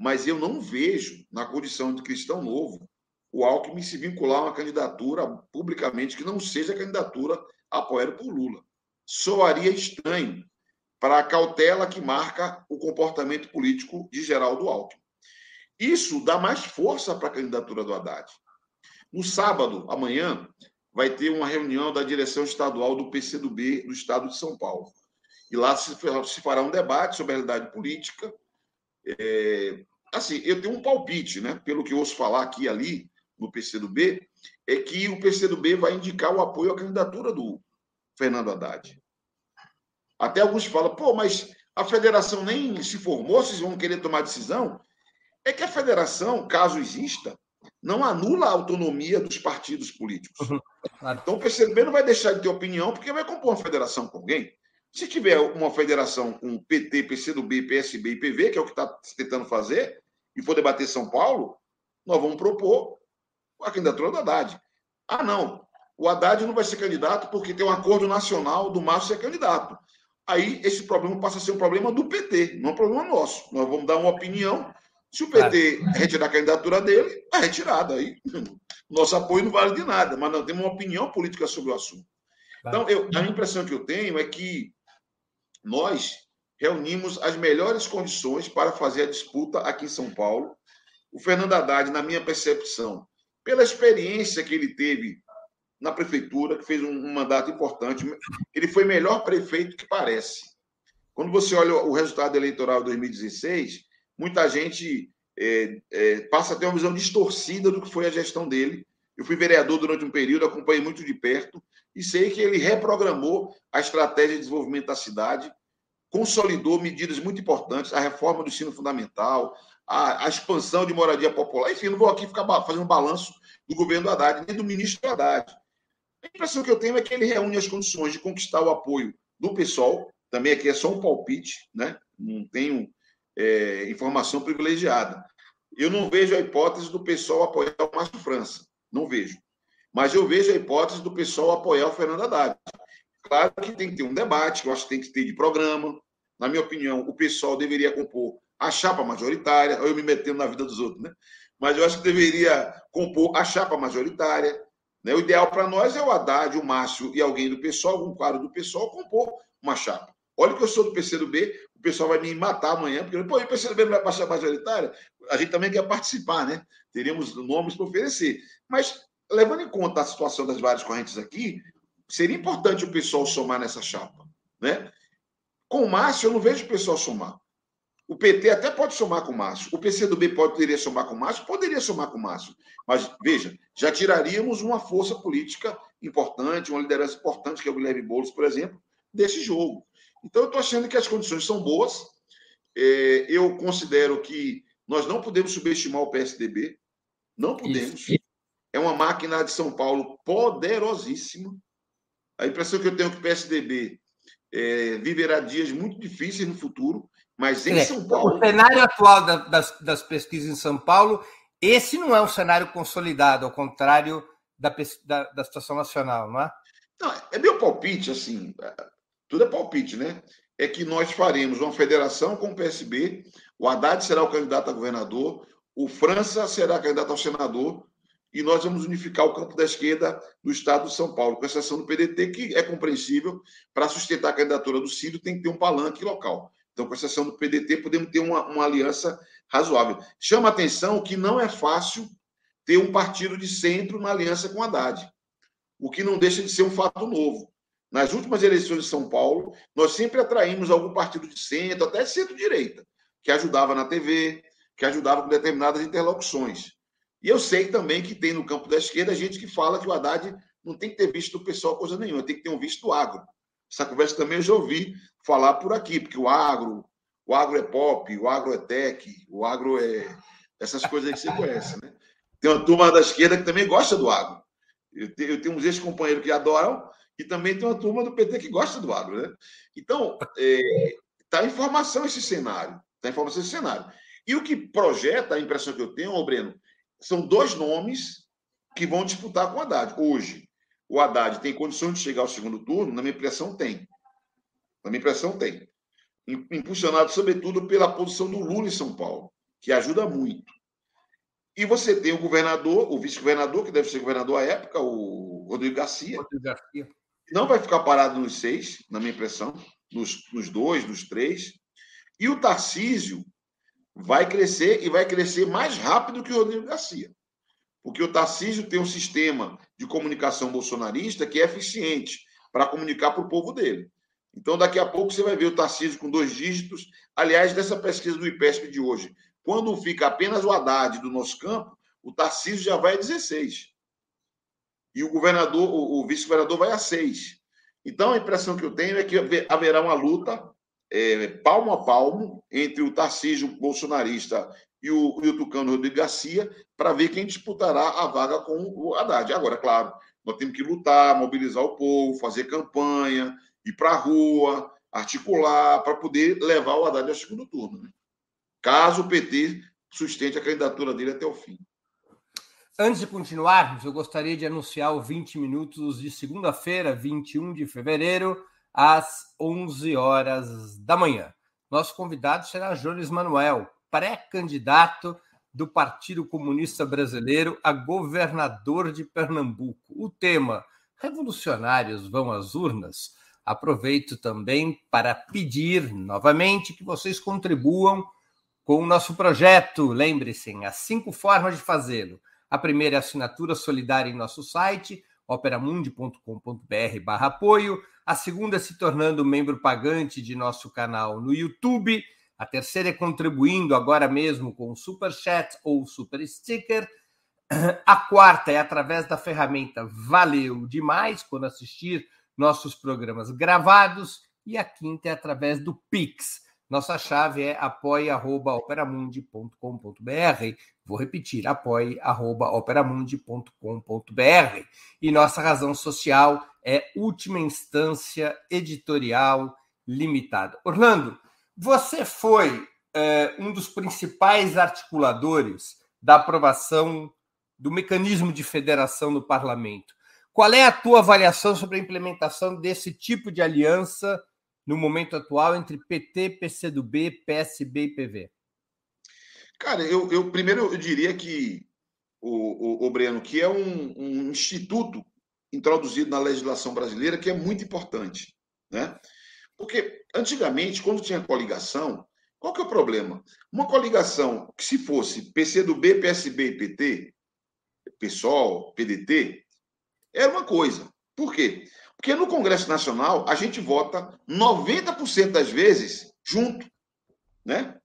Mas eu não vejo, na condição de cristão novo, o Alckmin se vincular a uma candidatura publicamente que não seja a candidatura apoiada por Lula. Soaria estranho para a cautela que marca o comportamento político de Geraldo Alckmin. Isso dá mais força para a candidatura do Haddad. No sábado, amanhã, vai ter uma reunião da direção estadual do PCdoB do estado de São Paulo. E lá se, fará um debate sobre a realidade política. É, assim, eu tenho um palpite, né? Pelo que eu ouço falar aqui e ali no PCdoB, é que o PCdoB vai indicar o apoio à candidatura do Fernando Haddad. Até alguns falam, pô, mas a federação nem se formou, vocês vão querer tomar decisão? É que a federação, caso exista, não anula a autonomia dos partidos políticos. Uhum. Então o PCdoB não vai deixar de ter opinião porque vai compor uma federação com alguém. Se tiver uma federação com PT, PCdoB, PSB e PV, que é o que está tentando fazer, e for debater São Paulo, nós vamos propor a candidatura do Haddad. Ah, não. O Haddad não vai ser candidato porque tem um acordo nacional do Márcio ser candidato aí esse problema passa a ser um problema do PT, não é um problema nosso. Nós vamos dar uma opinião. Se o PT retirar a candidatura dele, é retirada. Aí nosso apoio não vale de nada, mas nós temos uma opinião política sobre o assunto. Então, eu, a impressão que eu tenho é que nós reunimos as melhores condições para fazer a disputa aqui em São Paulo. O Fernando Haddad, na minha percepção, pela experiência que ele teve na prefeitura, que fez um, um, mandato importante. Ele foi melhor prefeito que parece. Quando você olha o resultado eleitoral de 2016, muita gente é, é, passa a ter uma visão distorcida do que foi a gestão dele. Eu fui vereador durante um período, acompanhei muito de perto e sei que ele reprogramou a estratégia de desenvolvimento da cidade, consolidou medidas muito importantes, a reforma do ensino fundamental, a, a expansão de moradia popular. Enfim, não vou aqui ficar fazendo um balanço do governo Haddad, nem do ministro Haddad. A impressão que eu tenho é que ele reúne as condições de conquistar o apoio do pessoal, também aqui é só um palpite, né? não tenho é, informação privilegiada. Eu não vejo a hipótese do pessoal apoiar o Márcio França, não vejo. Mas eu vejo a hipótese do pessoal apoiar o Fernando Haddad. Claro que tem que ter um debate, eu acho que tem que ter de programa. Na minha opinião, o pessoal deveria compor a chapa majoritária, eu me metendo na vida dos outros, né? Mas eu acho que deveria compor a chapa majoritária, né? O ideal para nós é o Haddad, o Márcio e alguém do pessoal, algum quadro do pessoal, compor uma chapa. Olha que eu sou do PCdoB, pessoal vai me matar amanhã, porque, pô, o PCdoB vai passar majoritária? A gente também quer participar, né? Teríamos nomes para oferecer. Mas, levando em conta a situação das várias correntes aqui, seria importante o pessoal somar nessa chapa, né? Com o Márcio, eu não vejo o pessoal somar. O PT até pode somar com o Márcio. O PCdoB poderia somar com o Márcio? Poderia somar com o Márcio. Mas, veja, já tiraríamos uma força política importante, uma liderança importante, que é o Guilherme Boulos, por exemplo, desse jogo. Então, eu estou achando que as condições são boas. É, eu considero que nós não podemos subestimar o PSDB. Não podemos. Isso. É uma máquina de São Paulo poderosíssima. A impressão que eu tenho é que o PSDB é, viverá dias muito difíceis no futuro mas em é, São Paulo. O cenário atual da, das, das pesquisas em São Paulo, esse não é um cenário consolidado, ao contrário da, da, da situação nacional, não é? Não, é meu palpite, assim, é, tudo é palpite, né? É que nós faremos uma federação com o PSB, o Haddad será o candidato a governador, o França será candidato ao senador, e nós vamos unificar o campo da esquerda no estado de São Paulo, com exceção do PDT, que é compreensível, para sustentar a candidatura do Ciro tem que ter um palanque local. Então, com exceção do PDT, podemos ter uma, uma aliança razoável. Chama atenção que não é fácil ter um partido de centro na aliança com Haddad, o que não deixa de ser um fato novo. Nas últimas eleições de São Paulo, nós sempre atraímos algum partido de centro, até centro-direita, que ajudava na TV, que ajudava com determinadas interlocuções. E eu sei também que tem no campo da esquerda gente que fala que o Haddad não tem que ter visto o pessoal coisa nenhuma, tem que ter um visto agro. Essa conversa também eu já ouvi falar por aqui, porque o agro, o agro é pop, o agro é tech, o agro é essas coisas que você conhece, né? Tem uma turma da esquerda que também gosta do agro. Eu tenho, eu tenho uns ex-companheiros que adoram e também tem uma turma do PT que gosta do agro, né? Então, está é, tá em formação esse cenário. Está em formação esse cenário. E o que projeta, a impressão que eu tenho, ô Breno, são dois nomes que vão disputar com o Haddad. Hoje, o Haddad tem condições de chegar ao segundo turno? Na minha impressão, tem. Na minha impressão, tem. Impulsionado, sobretudo, pela posição do Lula em São Paulo, que ajuda muito. E você tem o governador, o vice-governador, que deve ser governador à época, o Rodrigo Garcia. Rodrigo Garcia. Não vai ficar parado nos seis, na minha impressão, nos, nos dois, nos três. E o Tarcísio vai crescer e vai crescer mais rápido que o Rodrigo Garcia. Porque o Tarcísio tem um sistema de comunicação bolsonarista que é eficiente para comunicar para o povo dele. Então, daqui a pouco você vai ver o Tarcísio com dois dígitos. Aliás, dessa pesquisa do IPESP de hoje, quando fica apenas o Haddad do nosso campo, o Tarcísio já vai a 16. E o governador, o, vice-governador vai a 6. Então, a impressão que eu tenho é que haverá uma luta é, palmo a palmo entre o Tarcísio bolsonarista e o, e o Tucano Rodrigo Garcia para ver quem disputará a vaga com o Haddad. Agora, claro, nós temos que lutar, mobilizar o povo, fazer campanha, ir para a rua, articular, para poder levar o Haddad ao segundo turno. Né? Caso o PT sustente a candidatura dele até o fim. Antes de continuarmos, eu gostaria de anunciar o 20 minutos de segunda-feira, 21 de fevereiro às 11 horas da manhã. Nosso convidado será Jones Manuel, pré-candidato do Partido Comunista Brasileiro a governador de Pernambuco. O tema: Revolucionários vão às urnas. Aproveito também para pedir novamente que vocês contribuam com o nosso projeto. Lembre-se, há cinco formas de fazê-lo. A primeira é a assinatura solidária em nosso site, operamundi.com.br apoio a segunda se tornando membro pagante de nosso canal no YouTube, a terceira é contribuindo agora mesmo com Super Chat ou Super Sticker. A quarta é através da ferramenta Valeu Demais, quando assistir nossos programas gravados. E a quinta é através do Pix. Nossa chave é apoia.operamundi.com.br. Vou repetir, apoia.operamundi.com.br. E nossa razão social é última instância editorial limitada. Orlando, você foi é, um dos principais articuladores da aprovação do mecanismo de federação no parlamento. Qual é a tua avaliação sobre a implementação desse tipo de aliança no momento atual entre PT, PCdoB, PSB e PV? Cara, eu, eu primeiro eu diria que o, o, o Breno, que é um, um instituto introduzido na legislação brasileira que é muito importante, né? Porque antigamente, quando tinha coligação, qual que é o problema? Uma coligação que se fosse PCdoB, PSB e PT, PSOL, PDT, era uma coisa. Por quê? Porque no Congresso Nacional a gente vota 90% das vezes junto, né?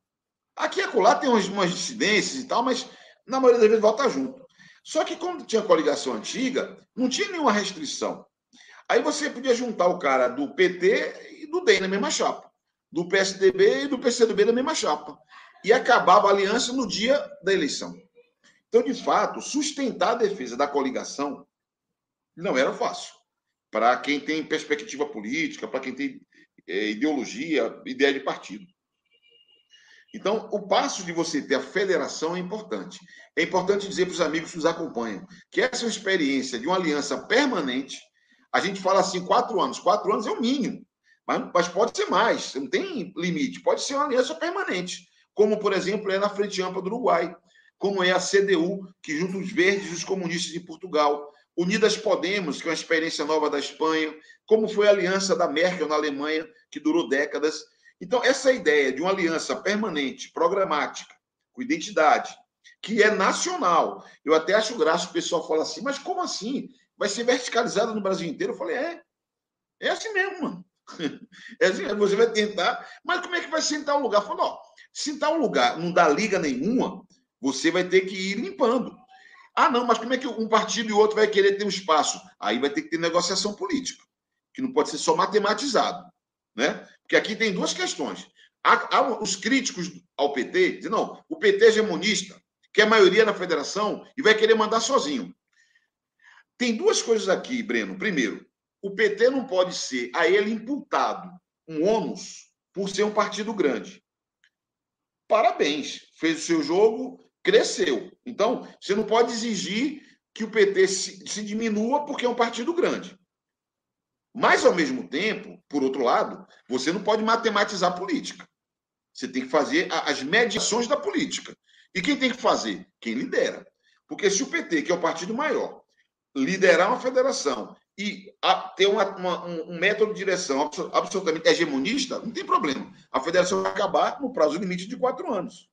Aqui e acolá tem umas, umas dissidências e tal, mas na maioria das vezes vota junto. Só que quando tinha coligação antiga, não tinha nenhuma restrição. Aí você podia juntar o cara do PT e do DEM na mesma chapa, do PSDB e do PCdoB na mesma chapa. E acabava a aliança no dia da eleição. Então, de fato, sustentar a defesa da coligação não era fácil. Para quem tem perspectiva política, para quem tem é, ideologia, ideia de partido. Então, o passo de você ter a federação é importante. É importante dizer para os amigos que nos acompanham que essa experiência de uma aliança permanente, a gente fala assim, quatro anos. Quatro anos é o mínimo, mas, mas pode ser mais, não tem limite. Pode ser uma aliança permanente, como, por exemplo, é na Frente Ampla do Uruguai, como é a CDU, que junta os verdes e os comunistas de Portugal, Unidas Podemos, que é uma experiência nova da Espanha, como foi a aliança da Merkel na Alemanha, que durou décadas, então, essa ideia de uma aliança permanente, programática, com identidade, que é nacional, eu até acho graça o pessoal fala assim, mas como assim? Vai ser verticalizada no Brasil inteiro? Eu falei, é. É assim mesmo, mano. É assim, você vai tentar, mas como é que vai sentar um lugar? Falou, sentar um lugar não dá liga nenhuma, você vai ter que ir limpando. Ah, não, mas como é que um partido e o outro vai querer ter um espaço? Aí vai ter que ter negociação política, que não pode ser só matematizado. Né? Porque aqui tem duas questões. Há, há os críticos ao PT dizem, não, o PT é hegemonista, quer maioria na federação e vai querer mandar sozinho. Tem duas coisas aqui, Breno. Primeiro, o PT não pode ser a ele imputado um ônus por ser um partido grande. parabéns, fez o seu jogo, cresceu. Então, você não pode exigir que o PT se, se diminua porque é um partido grande. Mas, ao mesmo tempo, por outro lado, você não pode matematizar a política. Você tem que fazer as mediações da política. E quem tem que fazer? Quem lidera. Porque se o PT, que é o partido maior, liderar uma federação e ter uma, uma, um método de direção absolutamente hegemonista, não tem problema. A federação vai acabar no prazo limite de quatro anos.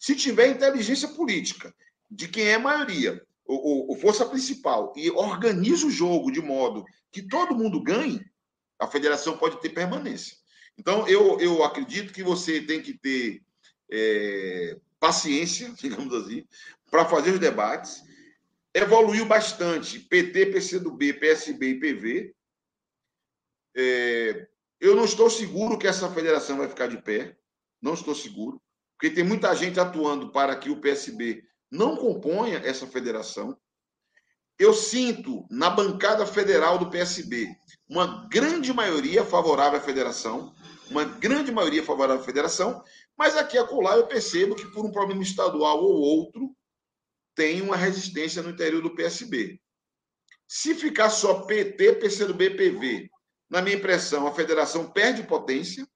Se tiver inteligência política de quem é maioria, o, o, força principal, e organiza o jogo de modo que todo mundo ganhe, a federação pode ter permanência. Então, eu, eu acredito que você tem que ter é, paciência, digamos assim, para fazer os debates evoluiu bastante PT, PCdoB, PSB e PV. É, eu não estou seguro que essa federação vai ficar de pé, não estou seguro, porque tem muita gente atuando para que o PSB não componha essa federação. Eu sinto na bancada federal do PSB uma grande maioria favorável à federação, uma grande maioria favorável à federação, mas aqui a colar eu percebo que por um problema estadual ou outro, tem uma resistência no interior do PSB. Se ficar só PT, PCdoB, PV, na minha impressão, a federação perde potência,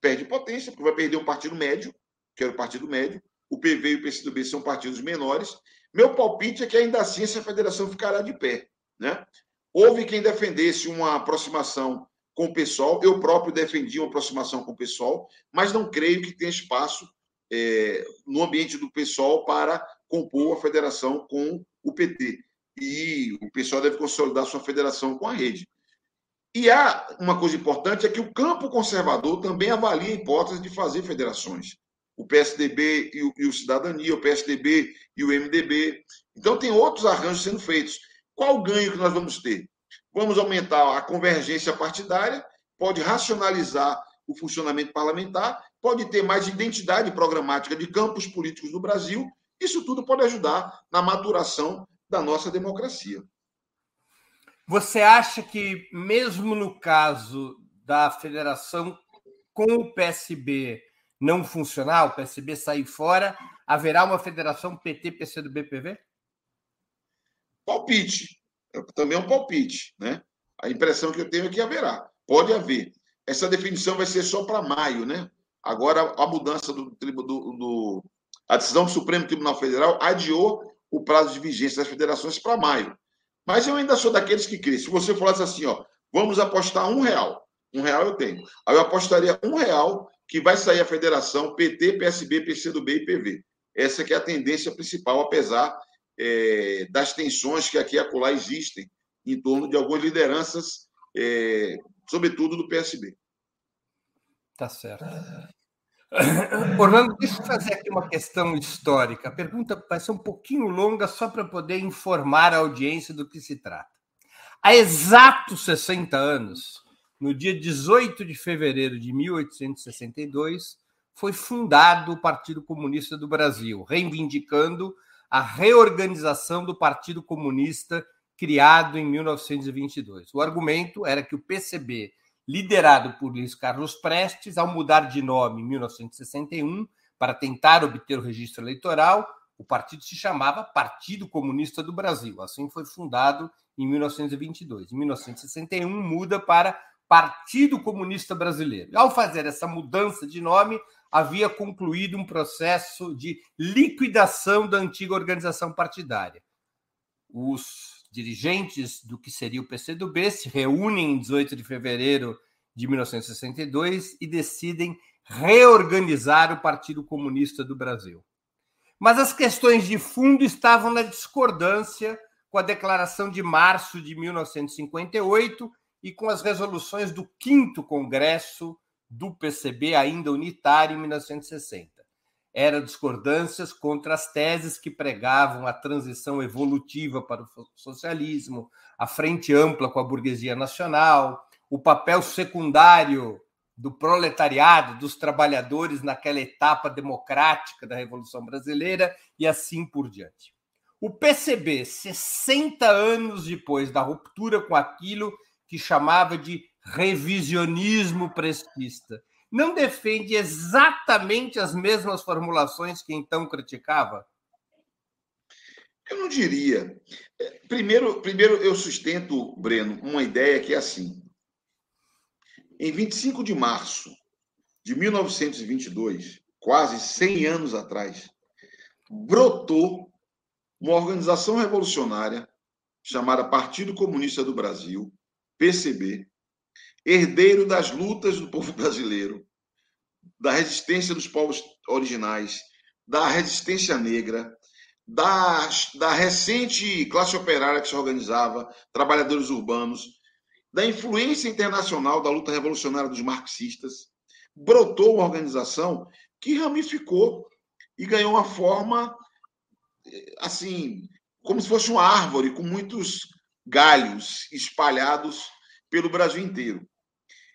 perde potência, porque vai perder um partido médio, que era o partido médio, o PV e o PCdoB são partidos menores. Meu palpite é que ainda assim essa federação ficará de pé. Né? Houve quem defendesse uma aproximação com o pessoal, eu próprio defendi uma aproximação com o pessoal, mas não creio que tenha espaço é, no ambiente do pessoal para compor a federação com o PT. E o pessoal deve consolidar sua federação com a rede. E há uma coisa importante: é que o campo conservador também avalia a hipótese de fazer federações. O PSDB e o, e o Cidadania, o PSDB e o MDB. Então, tem outros arranjos sendo feitos. Qual o ganho que nós vamos ter? Vamos aumentar a convergência partidária, pode racionalizar o funcionamento parlamentar, pode ter mais identidade programática de campos políticos no Brasil isso tudo pode ajudar na maturação da nossa democracia. Você acha que, mesmo no caso da federação com o PSB não funcionar, o PSB sair fora, haverá uma federação PT-PCdoB-PV? Palpite. Também é um palpite. Né? A impressão que eu tenho é que haverá. Pode haver. Essa definição vai ser só para maio, né? Agora, a mudança do, do, do, a decisão do Supremo Tribunal Federal adiou o prazo de vigência das federações para maio. Mas eu ainda sou daqueles que creem. Se você falasse assim, ó, vamos apostar um real, um real eu tenho. Aí eu apostaria um real que vai sair a federação PT, PSB, PCdoB e PV. Essa que é a tendência principal, apesar é, das tensões que aqui e acolá existem em torno de algumas lideranças, é, sobretudo do PSB. Tá certo. Orlando, deixa eu fazer aqui uma questão histórica. A pergunta vai ser um pouquinho longa, só para poder informar a audiência do que se trata. Há exatos 60 anos, no dia 18 de fevereiro de 1862, foi fundado o Partido Comunista do Brasil, reivindicando a reorganização do Partido Comunista criado em 1922. O argumento era que o PCB liderado por Luiz Carlos Prestes, ao mudar de nome em 1961 para tentar obter o registro eleitoral, o partido se chamava Partido Comunista do Brasil. Assim foi fundado em 1922. Em 1961 muda para Partido Comunista Brasileiro. Ao fazer essa mudança de nome, havia concluído um processo de liquidação da antiga organização partidária. Os dirigentes do que seria o PCdoB se reúnem em 18 de fevereiro de 1962 e decidem reorganizar o Partido Comunista do Brasil. Mas as questões de fundo estavam na discordância com a declaração de março de 1958 e com as resoluções do 5 Congresso do PCB, ainda unitário, em 1960 eram discordâncias contra as teses que pregavam a transição evolutiva para o socialismo, a frente ampla com a burguesia nacional, o papel secundário do proletariado, dos trabalhadores naquela etapa democrática da Revolução Brasileira e assim por diante. O PCB, 60 anos depois da ruptura com aquilo que chamava de revisionismo prestista não defende exatamente as mesmas formulações que então criticava? Eu não diria. É, primeiro, primeiro eu sustento, Breno, uma ideia que é assim. Em 25 de março de 1922, quase 100 anos atrás, brotou uma organização revolucionária chamada Partido Comunista do Brasil, PCB, herdeiro das lutas do povo brasileiro, da resistência dos povos originais, da resistência negra, da, da recente classe operária que se organizava, trabalhadores urbanos, da influência internacional da luta revolucionária dos marxistas, brotou uma organização que ramificou e ganhou uma forma assim, como se fosse uma árvore com muitos galhos espalhados pelo Brasil inteiro.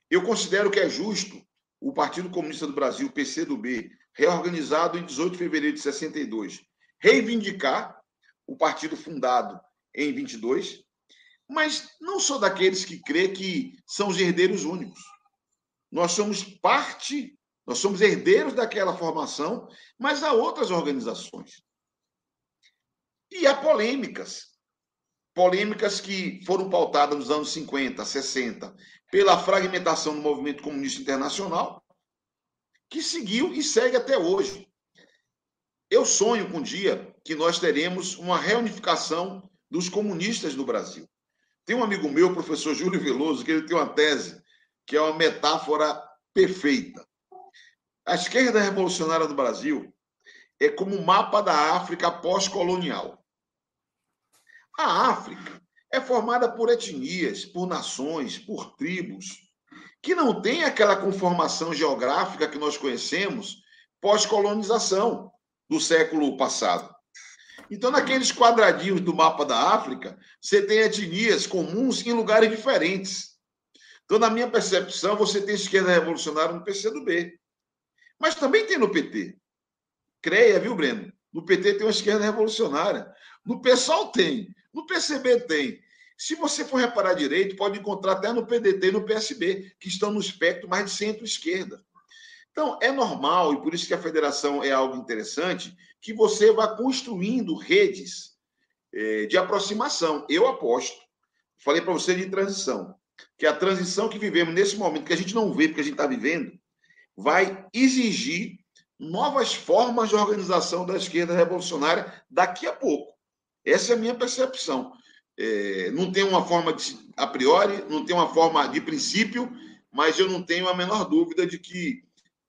Eu considero que é justo o Partido Comunista do Brasil, PCdoB, reorganizado em 18 de fevereiro de 62, reivindicar o partido fundado em 22, mas não sou daqueles que crê que são os herdeiros únicos. Nós somos parte, nós somos herdeiros daquela formação, mas há outras organizações. E há polêmicas. Polêmicas que foram pautadas nos anos 50, 60, pela fragmentação do movimento comunista internacional, que seguiu e segue até hoje. Eu sonho com um dia que nós teremos uma reunificação dos comunistas no Brasil. Tem um amigo meu, o professor Júlio Veloso, que ele tem uma tese que é uma metáfora perfeita. A esquerda revolucionária do Brasil é como o mapa da África pós-colonial. A África é formada por etnias, por nações, por tribos, que não tem aquela conformação geográfica que nós conhecemos pós-colonização do século passado. Então, naqueles quadradinhos do mapa da África, você tem etnias comuns em lugares diferentes. Então, na minha percepção, você tem esquerda revolucionária no PCdoB. Mas também tem no PT. Creia, viu, Breno? No PT tem uma esquerda revolucionária. No PSOL tem. No PCB tem. Se você for reparar direito, pode encontrar até no PDT e no PSB, que estão no espectro mais de centro-esquerda. Então, é normal, e por isso que a federação é algo interessante, que você vá construindo redes é, de aproximação. Eu aposto, falei para você de transição, que a transição que vivemos nesse momento, que a gente não vê porque a gente está vivendo, vai exigir novas formas de organização da esquerda revolucionária daqui a pouco. Essa é a minha percepção. É, não tem uma forma de, a priori, não tem uma forma de princípio, mas eu não tenho a menor dúvida de que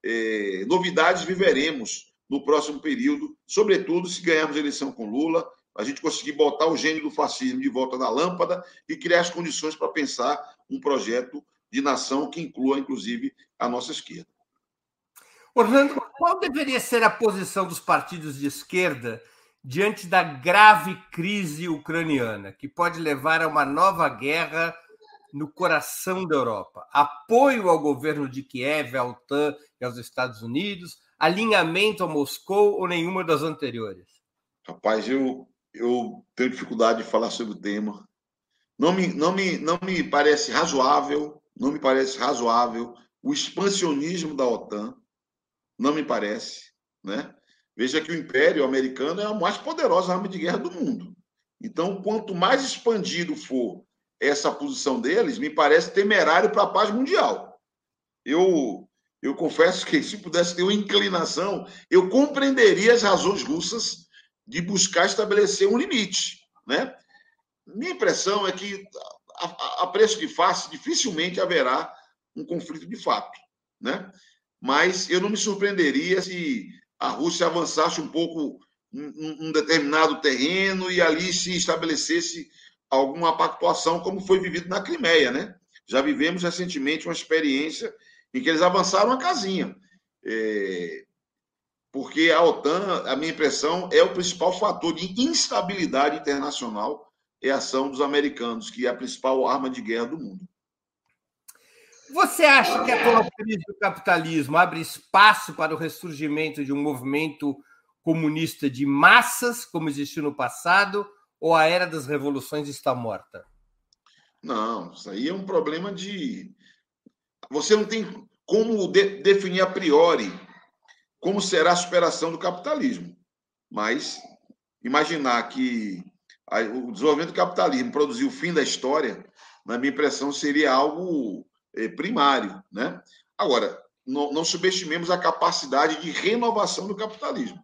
é, novidades viveremos no próximo período, sobretudo se ganharmos a eleição com Lula, a gente conseguir botar o gênio do fascismo de volta na lâmpada e criar as condições para pensar um projeto de nação que inclua, inclusive, a nossa esquerda. Orlando, qual deveria ser a posição dos partidos de esquerda diante da grave crise ucraniana, que pode levar a uma nova guerra no coração da Europa. Apoio ao governo de Kiev, à OTAN e aos Estados Unidos, alinhamento a Moscou ou nenhuma das anteriores? Rapaz, eu, eu tenho dificuldade de falar sobre o tema. Não me, não, me, não me parece razoável, não me parece razoável o expansionismo da OTAN, não me parece, né? Veja que o Império Americano é a mais poderosa arma de guerra do mundo. Então, quanto mais expandido for essa posição deles me parece temerário para a paz mundial. Eu, eu confesso que, se pudesse ter uma inclinação, eu compreenderia as razões russas de buscar estabelecer um limite. Né? Minha impressão é que, a, a preço de face, dificilmente haverá um conflito de fato. Né? Mas eu não me surpreenderia se a Rússia avançasse um pouco um, um determinado terreno e ali se estabelecesse alguma pactuação, como foi vivido na Crimeia, né? Já vivemos recentemente uma experiência em que eles avançaram a casinha. É... Porque a OTAN, a minha impressão, é o principal fator de instabilidade internacional é a ação dos americanos, que é a principal arma de guerra do mundo. Você acha que a atual crise do capitalismo abre espaço para o ressurgimento de um movimento comunista de massas, como existiu no passado, ou a era das revoluções está morta? Não, isso aí é um problema de. Você não tem como de, definir a priori como será a superação do capitalismo. Mas imaginar que o desenvolvimento do capitalismo produziu o fim da história, na minha impressão, seria algo primário. Né? Agora, não, não subestimemos a capacidade de renovação do capitalismo.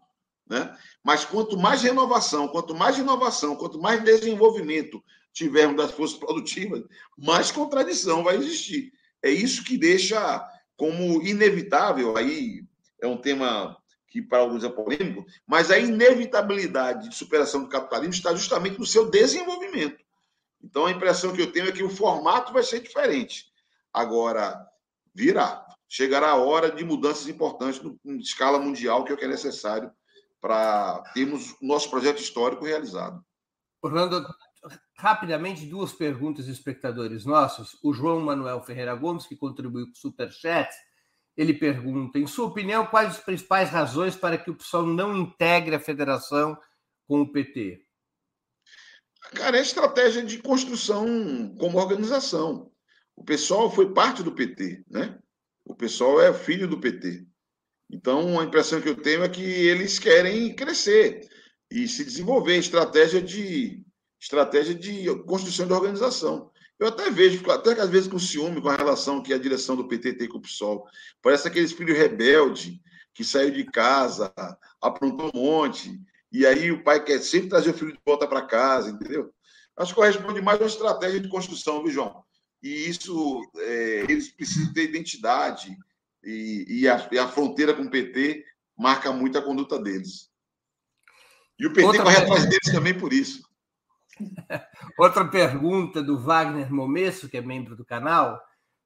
Né? Mas quanto mais renovação, quanto mais inovação, quanto mais desenvolvimento tivermos das forças produtivas, mais contradição vai existir. É isso que deixa como inevitável, aí é um tema que para alguns é polêmico, mas a inevitabilidade de superação do capitalismo está justamente no seu desenvolvimento. Então a impressão que eu tenho é que o formato vai ser diferente. Agora, virá. Chegará a hora de mudanças importantes em escala mundial, que é o que é necessário para termos o nosso projeto histórico realizado. Orlando, rapidamente, duas perguntas de espectadores nossos. O João Manuel Ferreira Gomes, que contribuiu com o Superchat, ele pergunta: em sua opinião, quais as principais razões para que o PSOL não integre a federação com o PT? Cara, é estratégia de construção como organização. O pessoal foi parte do PT, né? O pessoal é filho do PT. Então, a impressão que eu tenho é que eles querem crescer e se desenvolver estratégia de estratégia de construção de organização. Eu até vejo, até que às vezes com ciúme com a relação que a direção do PT tem com o PSOL. Parece aqueles filhos rebeldes que saiu de casa, aprontou um monte, e aí o pai quer sempre trazer o filho de volta para casa, entendeu? Acho que corresponde mais a uma estratégia de construção, viu, João? E isso, é, eles precisam ter identidade, e, e, a, e, a, fronteira com o PT marca muito a conduta deles. E o PT Outra corre atrás deles também por isso. Outra pergunta do Wagner Momesso, que é membro do canal.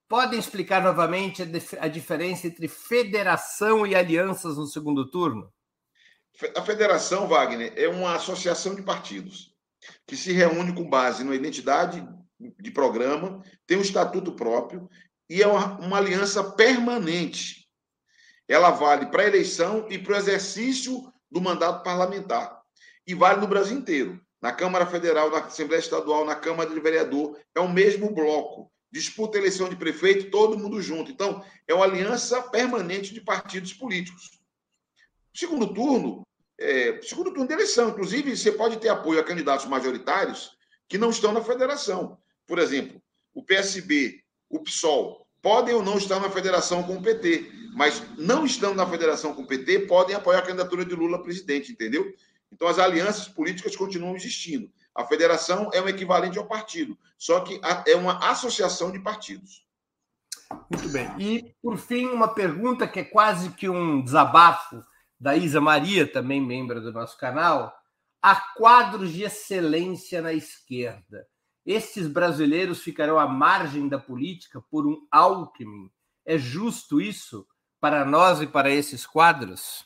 Podem explicar novamente a, a diferença entre federação e alianças no segundo turno? A federação, Wagner, é uma associação de partidos que se reúne com base na identidade de programa, tem um estatuto próprio e é uma, uma aliança permanente. Ela vale para a eleição e para o exercício do mandato parlamentar. E vale no Brasil inteiro. Na Câmara Federal, na Assembleia Estadual, na Câmara de Vereador. É o mesmo bloco. Disputa eleição de prefeito, todo mundo junto. Então, é uma aliança permanente de partidos políticos. Segundo turno, é, segundo turno de eleição. Inclusive, você pode ter apoio a candidatos majoritários que não estão na federação. Por exemplo, o PSB o PSOL, podem ou não estar na federação com o PT, mas não estando na federação com o PT, podem apoiar a candidatura de Lula presidente, entendeu? Então as alianças políticas continuam existindo. A federação é um equivalente ao partido, só que é uma associação de partidos. Muito bem. E, por fim, uma pergunta que é quase que um desabafo da Isa Maria, também membro do nosso canal. Há quadros de excelência na esquerda. Estes brasileiros ficarão à margem da política por um Alckmin. É justo isso para nós e para esses quadros?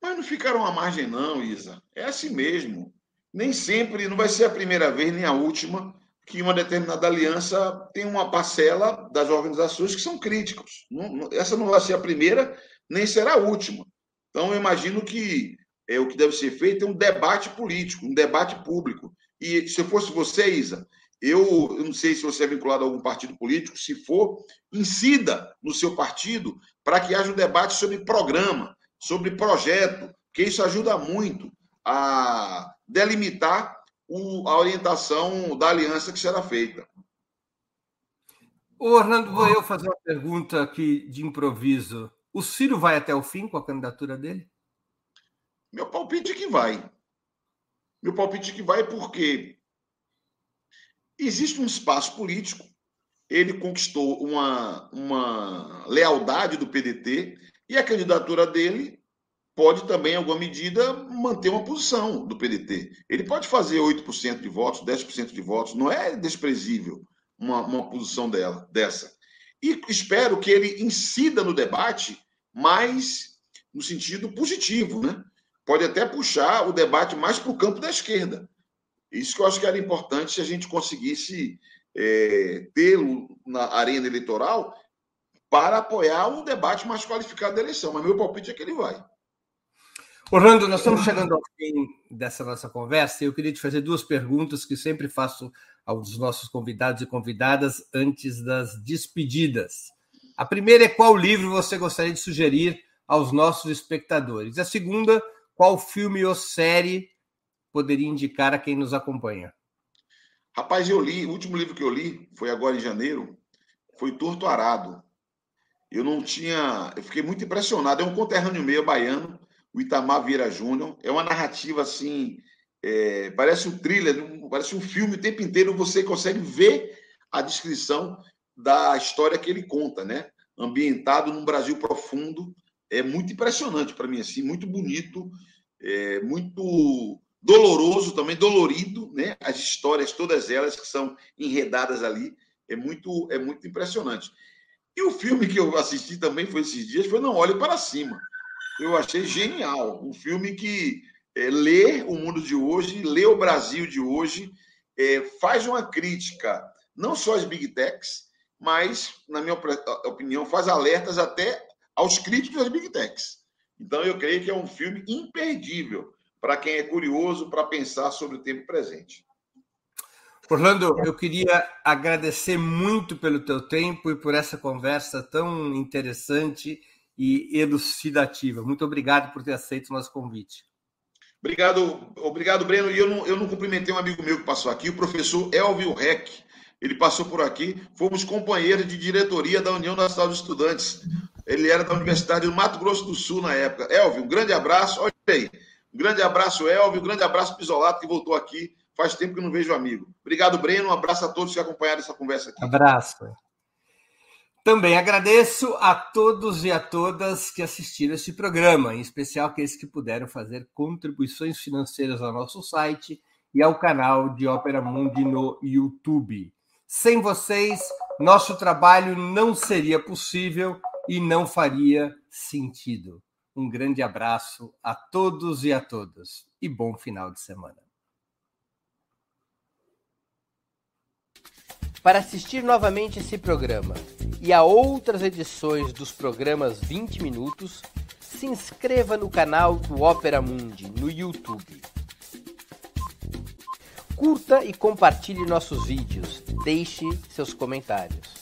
Mas não ficaram à margem, não, Isa. É assim mesmo. Nem sempre, não vai ser a primeira vez nem a última, que uma determinada aliança tem uma parcela das organizações que são críticos. essa não vai ser a primeira, nem será a última. Então, eu imagino que é, o que deve ser feito é um debate político, um debate público. E se eu fosse você, Isa, eu, eu não sei se você é vinculado a algum partido político, se for, incida no seu partido para que haja um debate sobre programa, sobre projeto, que isso ajuda muito a delimitar o, a orientação da aliança que será feita. Ô, Orlando, vou eu fazer uma pergunta aqui de improviso. O Ciro vai até o fim com a candidatura dele? Meu palpite é que vai. Meu palpite é que vai porque existe um espaço político, ele conquistou uma, uma lealdade do PDT e a candidatura dele pode também, em alguma medida, manter uma posição do PDT. Ele pode fazer 8% de votos, 10% de votos, não é desprezível uma, uma posição dela, dessa. E espero que ele incida no debate mais no sentido positivo, né? Pode até puxar o debate mais para o campo da esquerda. Isso que eu acho que era importante se a gente conseguisse é, tê-lo na arena eleitoral para apoiar um debate mais qualificado da eleição. Mas meu palpite é que ele vai. Orlando, nós estamos chegando ao fim dessa nossa conversa e eu queria te fazer duas perguntas que sempre faço aos nossos convidados e convidadas antes das despedidas. A primeira é qual livro você gostaria de sugerir aos nossos espectadores. A segunda, qual filme ou série poderia indicar a quem nos acompanha? Rapaz, eu li, o último livro que eu li foi agora em janeiro, foi Torto Arado. Eu não tinha, eu fiquei muito impressionado. É um conterrâneo meio baiano, o Itamar Vieira Júnior. É uma narrativa assim, é, parece um thriller, parece um filme o tempo inteiro. Você consegue ver a descrição da história que ele conta, né? Ambientado num Brasil profundo, é muito impressionante para mim, assim, muito bonito, é, muito doloroso também, dolorido, né? As histórias, todas elas que são enredadas ali, é muito, é muito impressionante. E o filme que eu assisti também foi esses dias, foi Não Olhe Para Cima. Eu achei genial, um filme que é, lê o mundo de hoje, lê o Brasil de hoje, é, faz uma crítica não só às big techs, mas, na minha opinião, faz alertas até aos críticos das big techs. Então, eu creio que é um filme imperdível para quem é curioso para pensar sobre o tempo presente. Orlando, eu queria agradecer muito pelo teu tempo e por essa conversa tão interessante e elucidativa. Muito obrigado por ter aceito o nosso convite. Obrigado, obrigado, Breno. E eu não, eu não cumprimentei um amigo meu que passou aqui, o professor Elvio Reck. Ele passou por aqui, fomos companheiros de diretoria da União Nacional dos Estudantes. Ele era da Universidade do Mato Grosso do Sul na época. Elvio, um grande abraço. Olha aí, um grande abraço, Elvio. Um grande abraço, Pisolato, que voltou aqui. Faz tempo que não vejo o amigo. Obrigado, Breno. Um abraço a todos que acompanharam essa conversa aqui. Abraço. Também agradeço a todos e a todas que assistiram esse programa, em especial aqueles que puderam fazer contribuições financeiras ao nosso site e ao canal de Ópera Mundi no YouTube. Sem vocês, nosso trabalho não seria possível e não faria sentido. Um grande abraço a todos e a todas e bom final de semana. Para assistir novamente esse programa e a outras edições dos programas 20 Minutos, se inscreva no canal do Opera Mundi no YouTube. Curta e compartilhe nossos vídeos, deixe seus comentários.